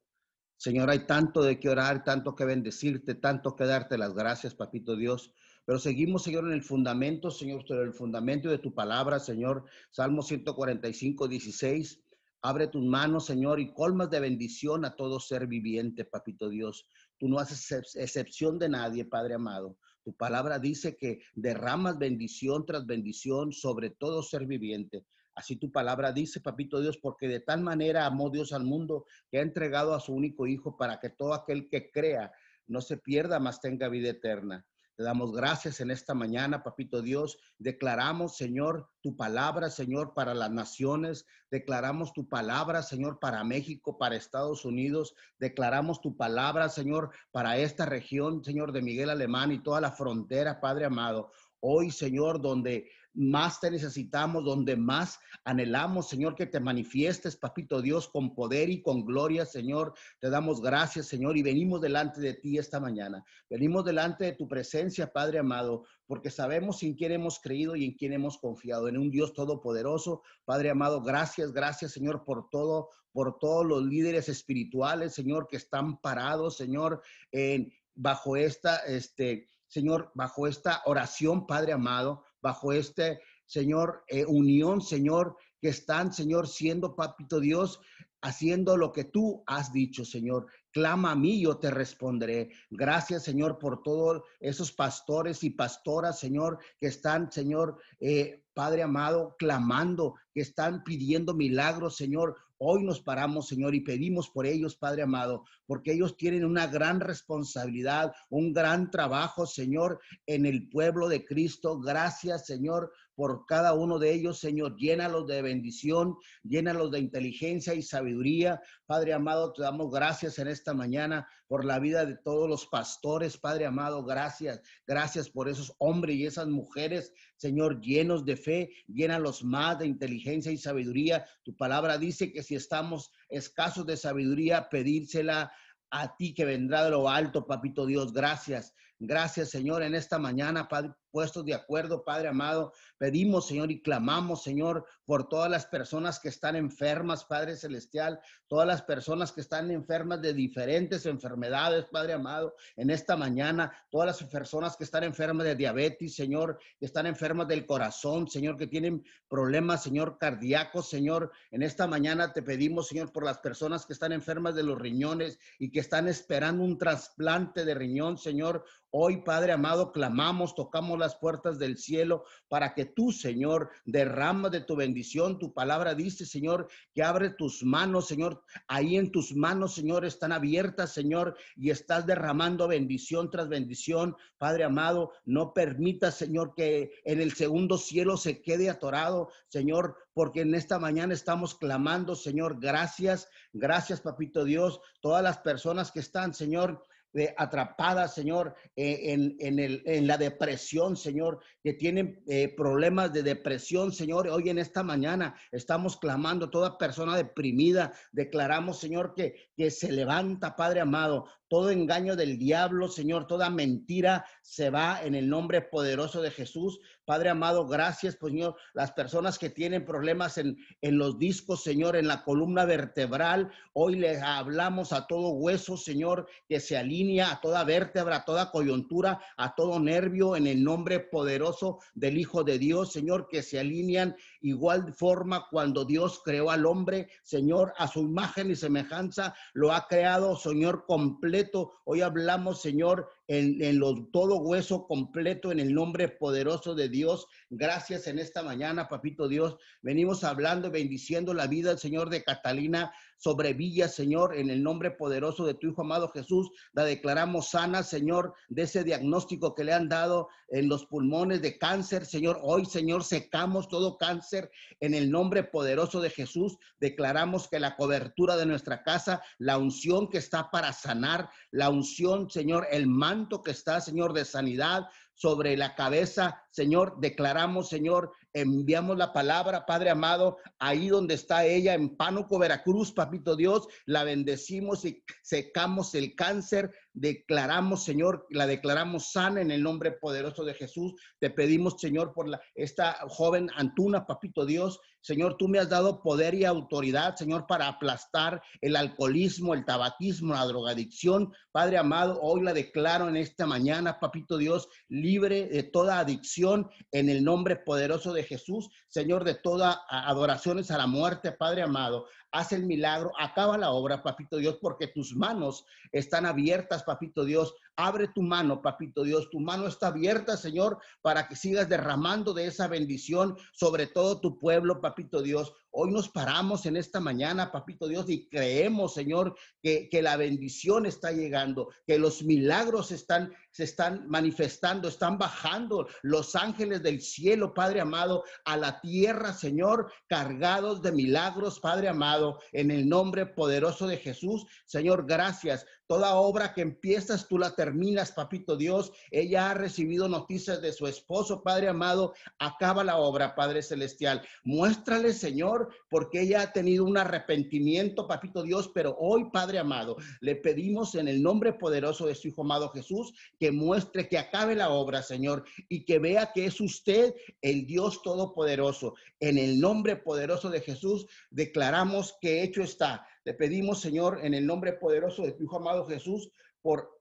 Señor, hay tanto de qué orar, tanto que bendecirte, tanto que darte las gracias, Papito Dios. Pero seguimos, Señor, en el fundamento, Señor, en el fundamento de tu palabra, Señor. Salmo 145, 16. Abre tus manos, Señor, y colmas de bendición a todo ser viviente, Papito Dios. Tú no haces excepción de nadie, Padre amado. Tu palabra dice que derramas bendición tras bendición sobre todo ser viviente. Así tu palabra dice, papito Dios, porque de tal manera amó Dios al mundo que ha entregado a su único Hijo para que todo aquel que crea no se pierda, mas tenga vida eterna. Damos gracias en esta mañana, papito Dios. Declaramos, Señor, tu palabra, Señor, para las naciones. Declaramos tu palabra, Señor, para México, para Estados Unidos. Declaramos tu palabra, Señor, para esta región, Señor, de Miguel Alemán y toda la frontera, Padre amado. Hoy, Señor, donde más te necesitamos, donde más anhelamos, Señor, que te manifiestes, papito Dios, con poder y con gloria, Señor. Te damos gracias, Señor, y venimos delante de ti esta mañana. Venimos delante de tu presencia, Padre amado, porque sabemos en quién hemos creído y en quién hemos confiado, en un Dios todopoderoso. Padre amado, gracias, gracias, Señor, por todo, por todos los líderes espirituales, Señor, que están parados, Señor, en, bajo esta, este, Señor, bajo esta oración, Padre amado, bajo este, Señor, eh, unión, Señor, que están, Señor, siendo, papito Dios, haciendo lo que tú has dicho, Señor. Clama a mí, yo te responderé. Gracias, Señor, por todos esos pastores y pastoras, Señor, que están, Señor, eh, Padre amado, clamando, que están pidiendo milagros, Señor. Hoy nos paramos, Señor, y pedimos por ellos, Padre amado, porque ellos tienen una gran responsabilidad, un gran trabajo, Señor, en el pueblo de Cristo. Gracias, Señor, por cada uno de ellos, Señor. Llénalos de bendición, llénalos de inteligencia y sabiduría. Padre amado, te damos gracias en esta mañana por la vida de todos los pastores, Padre amado. Gracias, gracias por esos hombres y esas mujeres, Señor, llenos de fe. Llénalos más de inteligencia y sabiduría. Tu palabra dice que si estamos escasos de sabiduría, pedírsela a ti que vendrá de lo alto, papito Dios. Gracias. Gracias, Señor, en esta mañana, Padre, puestos de acuerdo, Padre amado. Pedimos, Señor, y clamamos, Señor, por todas las personas que están enfermas, Padre Celestial, todas las personas que están enfermas de diferentes enfermedades, Padre amado, en esta mañana, todas las personas que están enfermas de diabetes, Señor, que están enfermas del corazón, Señor, que tienen problemas, Señor, cardíacos, Señor, en esta mañana te pedimos, Señor, por las personas que están enfermas de los riñones y que están esperando un trasplante de riñón, Señor, Hoy, Padre amado, clamamos, tocamos las puertas del cielo para que tú, Señor, derrama de tu bendición. Tu palabra dice, Señor, que abre tus manos, Señor. Ahí en tus manos, Señor, están abiertas, Señor, y estás derramando bendición tras bendición. Padre amado, no permita, Señor, que en el segundo cielo se quede atorado, Señor, porque en esta mañana estamos clamando, Señor, gracias, gracias, Papito Dios, todas las personas que están, Señor, de atrapadas, Señor, eh, en, en, el, en, la depresión, Señor, que tienen eh, problemas de depresión, Señor. Hoy en esta mañana estamos clamando, toda persona deprimida, declaramos, Señor, que, que se levanta, Padre amado, todo engaño del diablo, Señor, toda mentira se va en el nombre poderoso de Jesús. Padre amado, gracias, pues, Señor, las personas que tienen problemas en, en los discos, Señor, en la columna vertebral, hoy les hablamos a todo hueso, Señor, que se alinea a toda vértebra, a toda coyuntura, a todo nervio, en el nombre poderoso del Hijo de Dios, Señor, que se alinean igual forma cuando Dios creó al hombre, Señor, a su imagen y semejanza, lo ha creado, Señor, completo. Hoy hablamos, Señor, en, en todo hueso completo en el nombre poderoso de Dios. Gracias en esta mañana, papito Dios. Venimos hablando bendiciendo la vida del Señor de Catalina sobre Villa, Señor, en el nombre poderoso de tu Hijo amado Jesús. La declaramos sana, Señor, de ese diagnóstico que le han dado en los pulmones de cáncer, Señor. Hoy, Señor, secamos todo cáncer en el nombre poderoso de Jesús. Declaramos que la cobertura de nuestra casa, la unción que está para sanar, la unción, Señor, el manto que está, Señor, de sanidad, sobre la cabeza, Señor. Declaramos, Señor, enviamos la palabra, Padre amado, ahí donde está ella, en Pánuco, Veracruz, Papito Dios, la bendecimos y secamos el cáncer. Declaramos, Señor, la declaramos sana en el nombre poderoso de Jesús. Te pedimos, Señor, por la, esta joven Antuna, Papito Dios. Señor, tú me has dado poder y autoridad, Señor, para aplastar el alcoholismo, el tabaquismo, la drogadicción. Padre amado, hoy la declaro en esta mañana, Papito Dios, libre de toda adicción en el nombre poderoso de Jesús, Señor, de toda adoraciones a la muerte, Padre amado haz el milagro, acaba la obra, papito Dios, porque tus manos están abiertas, papito Dios. Abre tu mano, papito Dios. Tu mano está abierta, Señor, para que sigas derramando de esa bendición sobre todo tu pueblo, papito Dios. Hoy nos paramos en esta mañana, papito Dios, y creemos, Señor, que, que la bendición está llegando, que los milagros están, se están manifestando, están bajando los ángeles del cielo, Padre amado, a la tierra, Señor, cargados de milagros, Padre amado, en el nombre poderoso de Jesús. Señor, gracias. Toda obra que empiezas, tú la terminas, papito Dios. Ella ha recibido noticias de su esposo, Padre amado. Acaba la obra, Padre Celestial. Muéstrale, Señor, porque ella ha tenido un arrepentimiento, papito Dios. Pero hoy, Padre amado, le pedimos en el nombre poderoso de su Hijo amado Jesús que muestre, que acabe la obra, Señor, y que vea que es usted el Dios Todopoderoso. En el nombre poderoso de Jesús declaramos que hecho está le pedimos, Señor, en el nombre poderoso de tu Hijo amado Jesús, por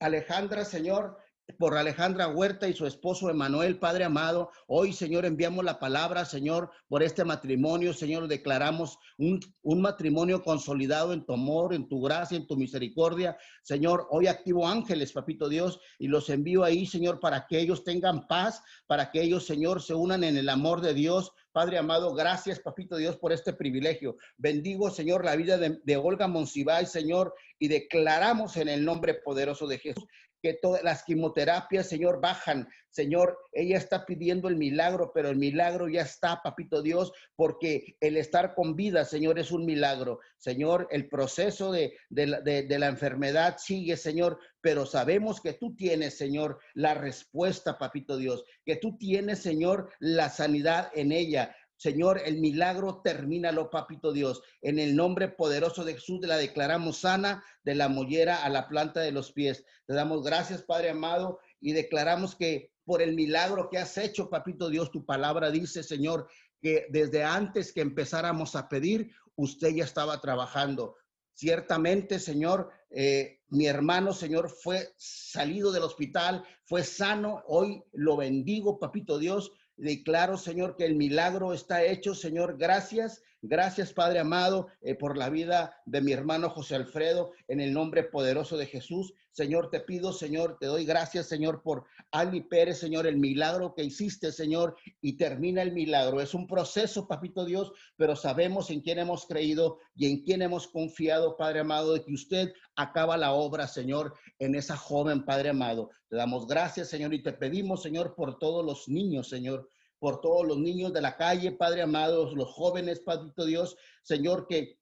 Alejandra, Señor, por Alejandra Huerta y su esposo Emanuel, Padre amado. Hoy, Señor, enviamos la palabra, Señor, por este matrimonio. Señor, declaramos un, un, matrimonio consolidado en tu amor, en tu gracia, en tu misericordia. Señor, hoy activo ángeles, Papito Dios, y los envío ahí, Señor, para que ellos tengan paz, para que ellos, Señor, se unan en el amor de Dios, Padre amado, gracias, papito Dios, por este privilegio. Bendigo, Señor, la vida de, Olga Monsiváis, Señor, y declaramos en el nombre poderoso de Jesús que todas las quimioterapias, Señor, bajan. Señor, ella está pidiendo el milagro, pero el milagro ya está, papito Dios, porque el estar con vida, Señor, es un milagro. Señor, el proceso de, de, de, de la enfermedad sigue, Señor, pero sabemos que tú tienes, Señor, la respuesta, papito Dios, que tú tienes, Señor, la sanidad en ella. Señor, el milagro termínalo, papito Dios. En el nombre poderoso de Jesús, la declaramos sana de la mollera a la planta de los pies. Te damos gracias, Padre amado, y declaramos que por el milagro que has hecho, papito Dios, tu palabra dice, Señor, que desde antes que empezáramos a pedir, usted ya estaba trabajando. Ciertamente, Señor, eh, mi hermano, Señor, fue salido del hospital, fue sano. Hoy lo bendigo, papito Dios Declaro, Señor, que el milagro está hecho, Señor. Gracias, Gracias, Padre amado, eh, por la vida de mi hermano José Alfredo, en el nombre poderoso de Jesús. Señor, te pido, Señor, te doy gracias, Señor, por Ali Pérez, Señor, el milagro que hiciste, Señor, y termina el milagro. Es un proceso, Papito Dios, pero sabemos en quién hemos creído y en quién hemos confiado, Padre amado, de que usted acaba la obra, Señor, en esa joven, Padre amado. Te damos gracias, Señor, y te pedimos, Señor, por todos los niños, Señor, por todos los niños de la calle, Padre amado, los jóvenes, Papito Dios, Señor, que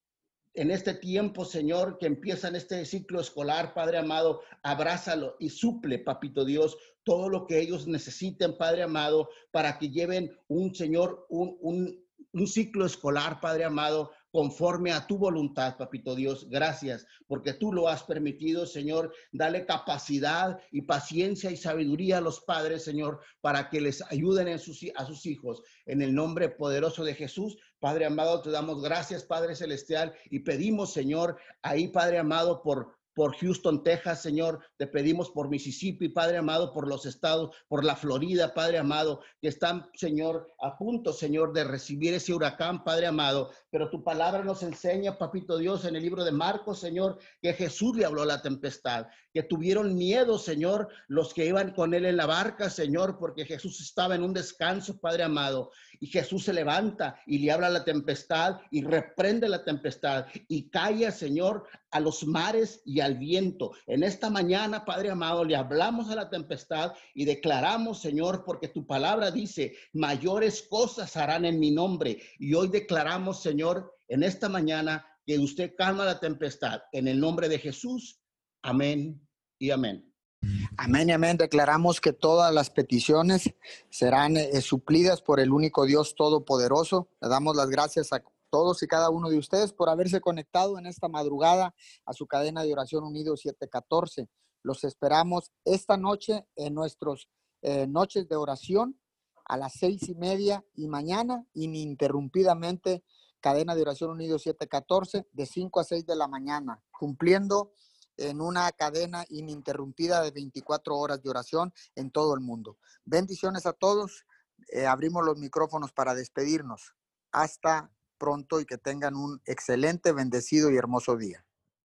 en este tiempo, Señor, que empiezan este ciclo escolar, Padre amado, abrázalo y suple, Papito Dios, todo lo que ellos necesiten, Padre amado, para que lleven un, Señor, un, un, un ciclo escolar, Padre amado, conforme a tu voluntad, papito Dios. Gracias, porque tú lo has permitido, Señor. Dale capacidad y paciencia y sabiduría a los padres, Señor, para que les ayuden a sus hijos. En el nombre poderoso de Jesús, Padre amado, te damos gracias, Padre Celestial, y pedimos, Señor, ahí, Padre amado, por por Houston, Texas, Señor. Te pedimos por Mississippi, Padre amado, por los estados, por la Florida, Padre amado, que están, Señor, a punto, Señor, de recibir ese huracán, Padre amado. Pero tu palabra nos enseña, Papito Dios, en el libro de Marcos, Señor, que Jesús le habló a la tempestad, que tuvieron miedo, Señor, los que iban con él en la barca, Señor, porque Jesús estaba en un descanso, Padre amado. Y Jesús se levanta y le habla a la tempestad y reprende la tempestad y calla, Señor, a los mares y al viento. En esta mañana, Padre amado, le hablamos a la tempestad y declaramos, Señor, porque tu palabra dice, mayores cosas harán en mi nombre. Y hoy declaramos, Señor, en esta mañana, que usted calma la tempestad. En el nombre de Jesús. Amén y amén. Amén y amén. Declaramos que todas las peticiones serán eh, suplidas por el único Dios Todopoderoso. Le damos las gracias a todos y cada uno de ustedes por haberse conectado en esta madrugada a su cadena de oración unido 714. Los esperamos esta noche en nuestros eh, noches de oración a las seis y media y mañana ininterrumpidamente cadena de oración unido 714 de 5 a 6 de la mañana, cumpliendo en una cadena ininterrumpida de 24 horas de oración en todo el mundo. Bendiciones a todos. Eh, abrimos los micrófonos para despedirnos. Hasta pronto y que tengan un excelente, bendecido y hermoso día.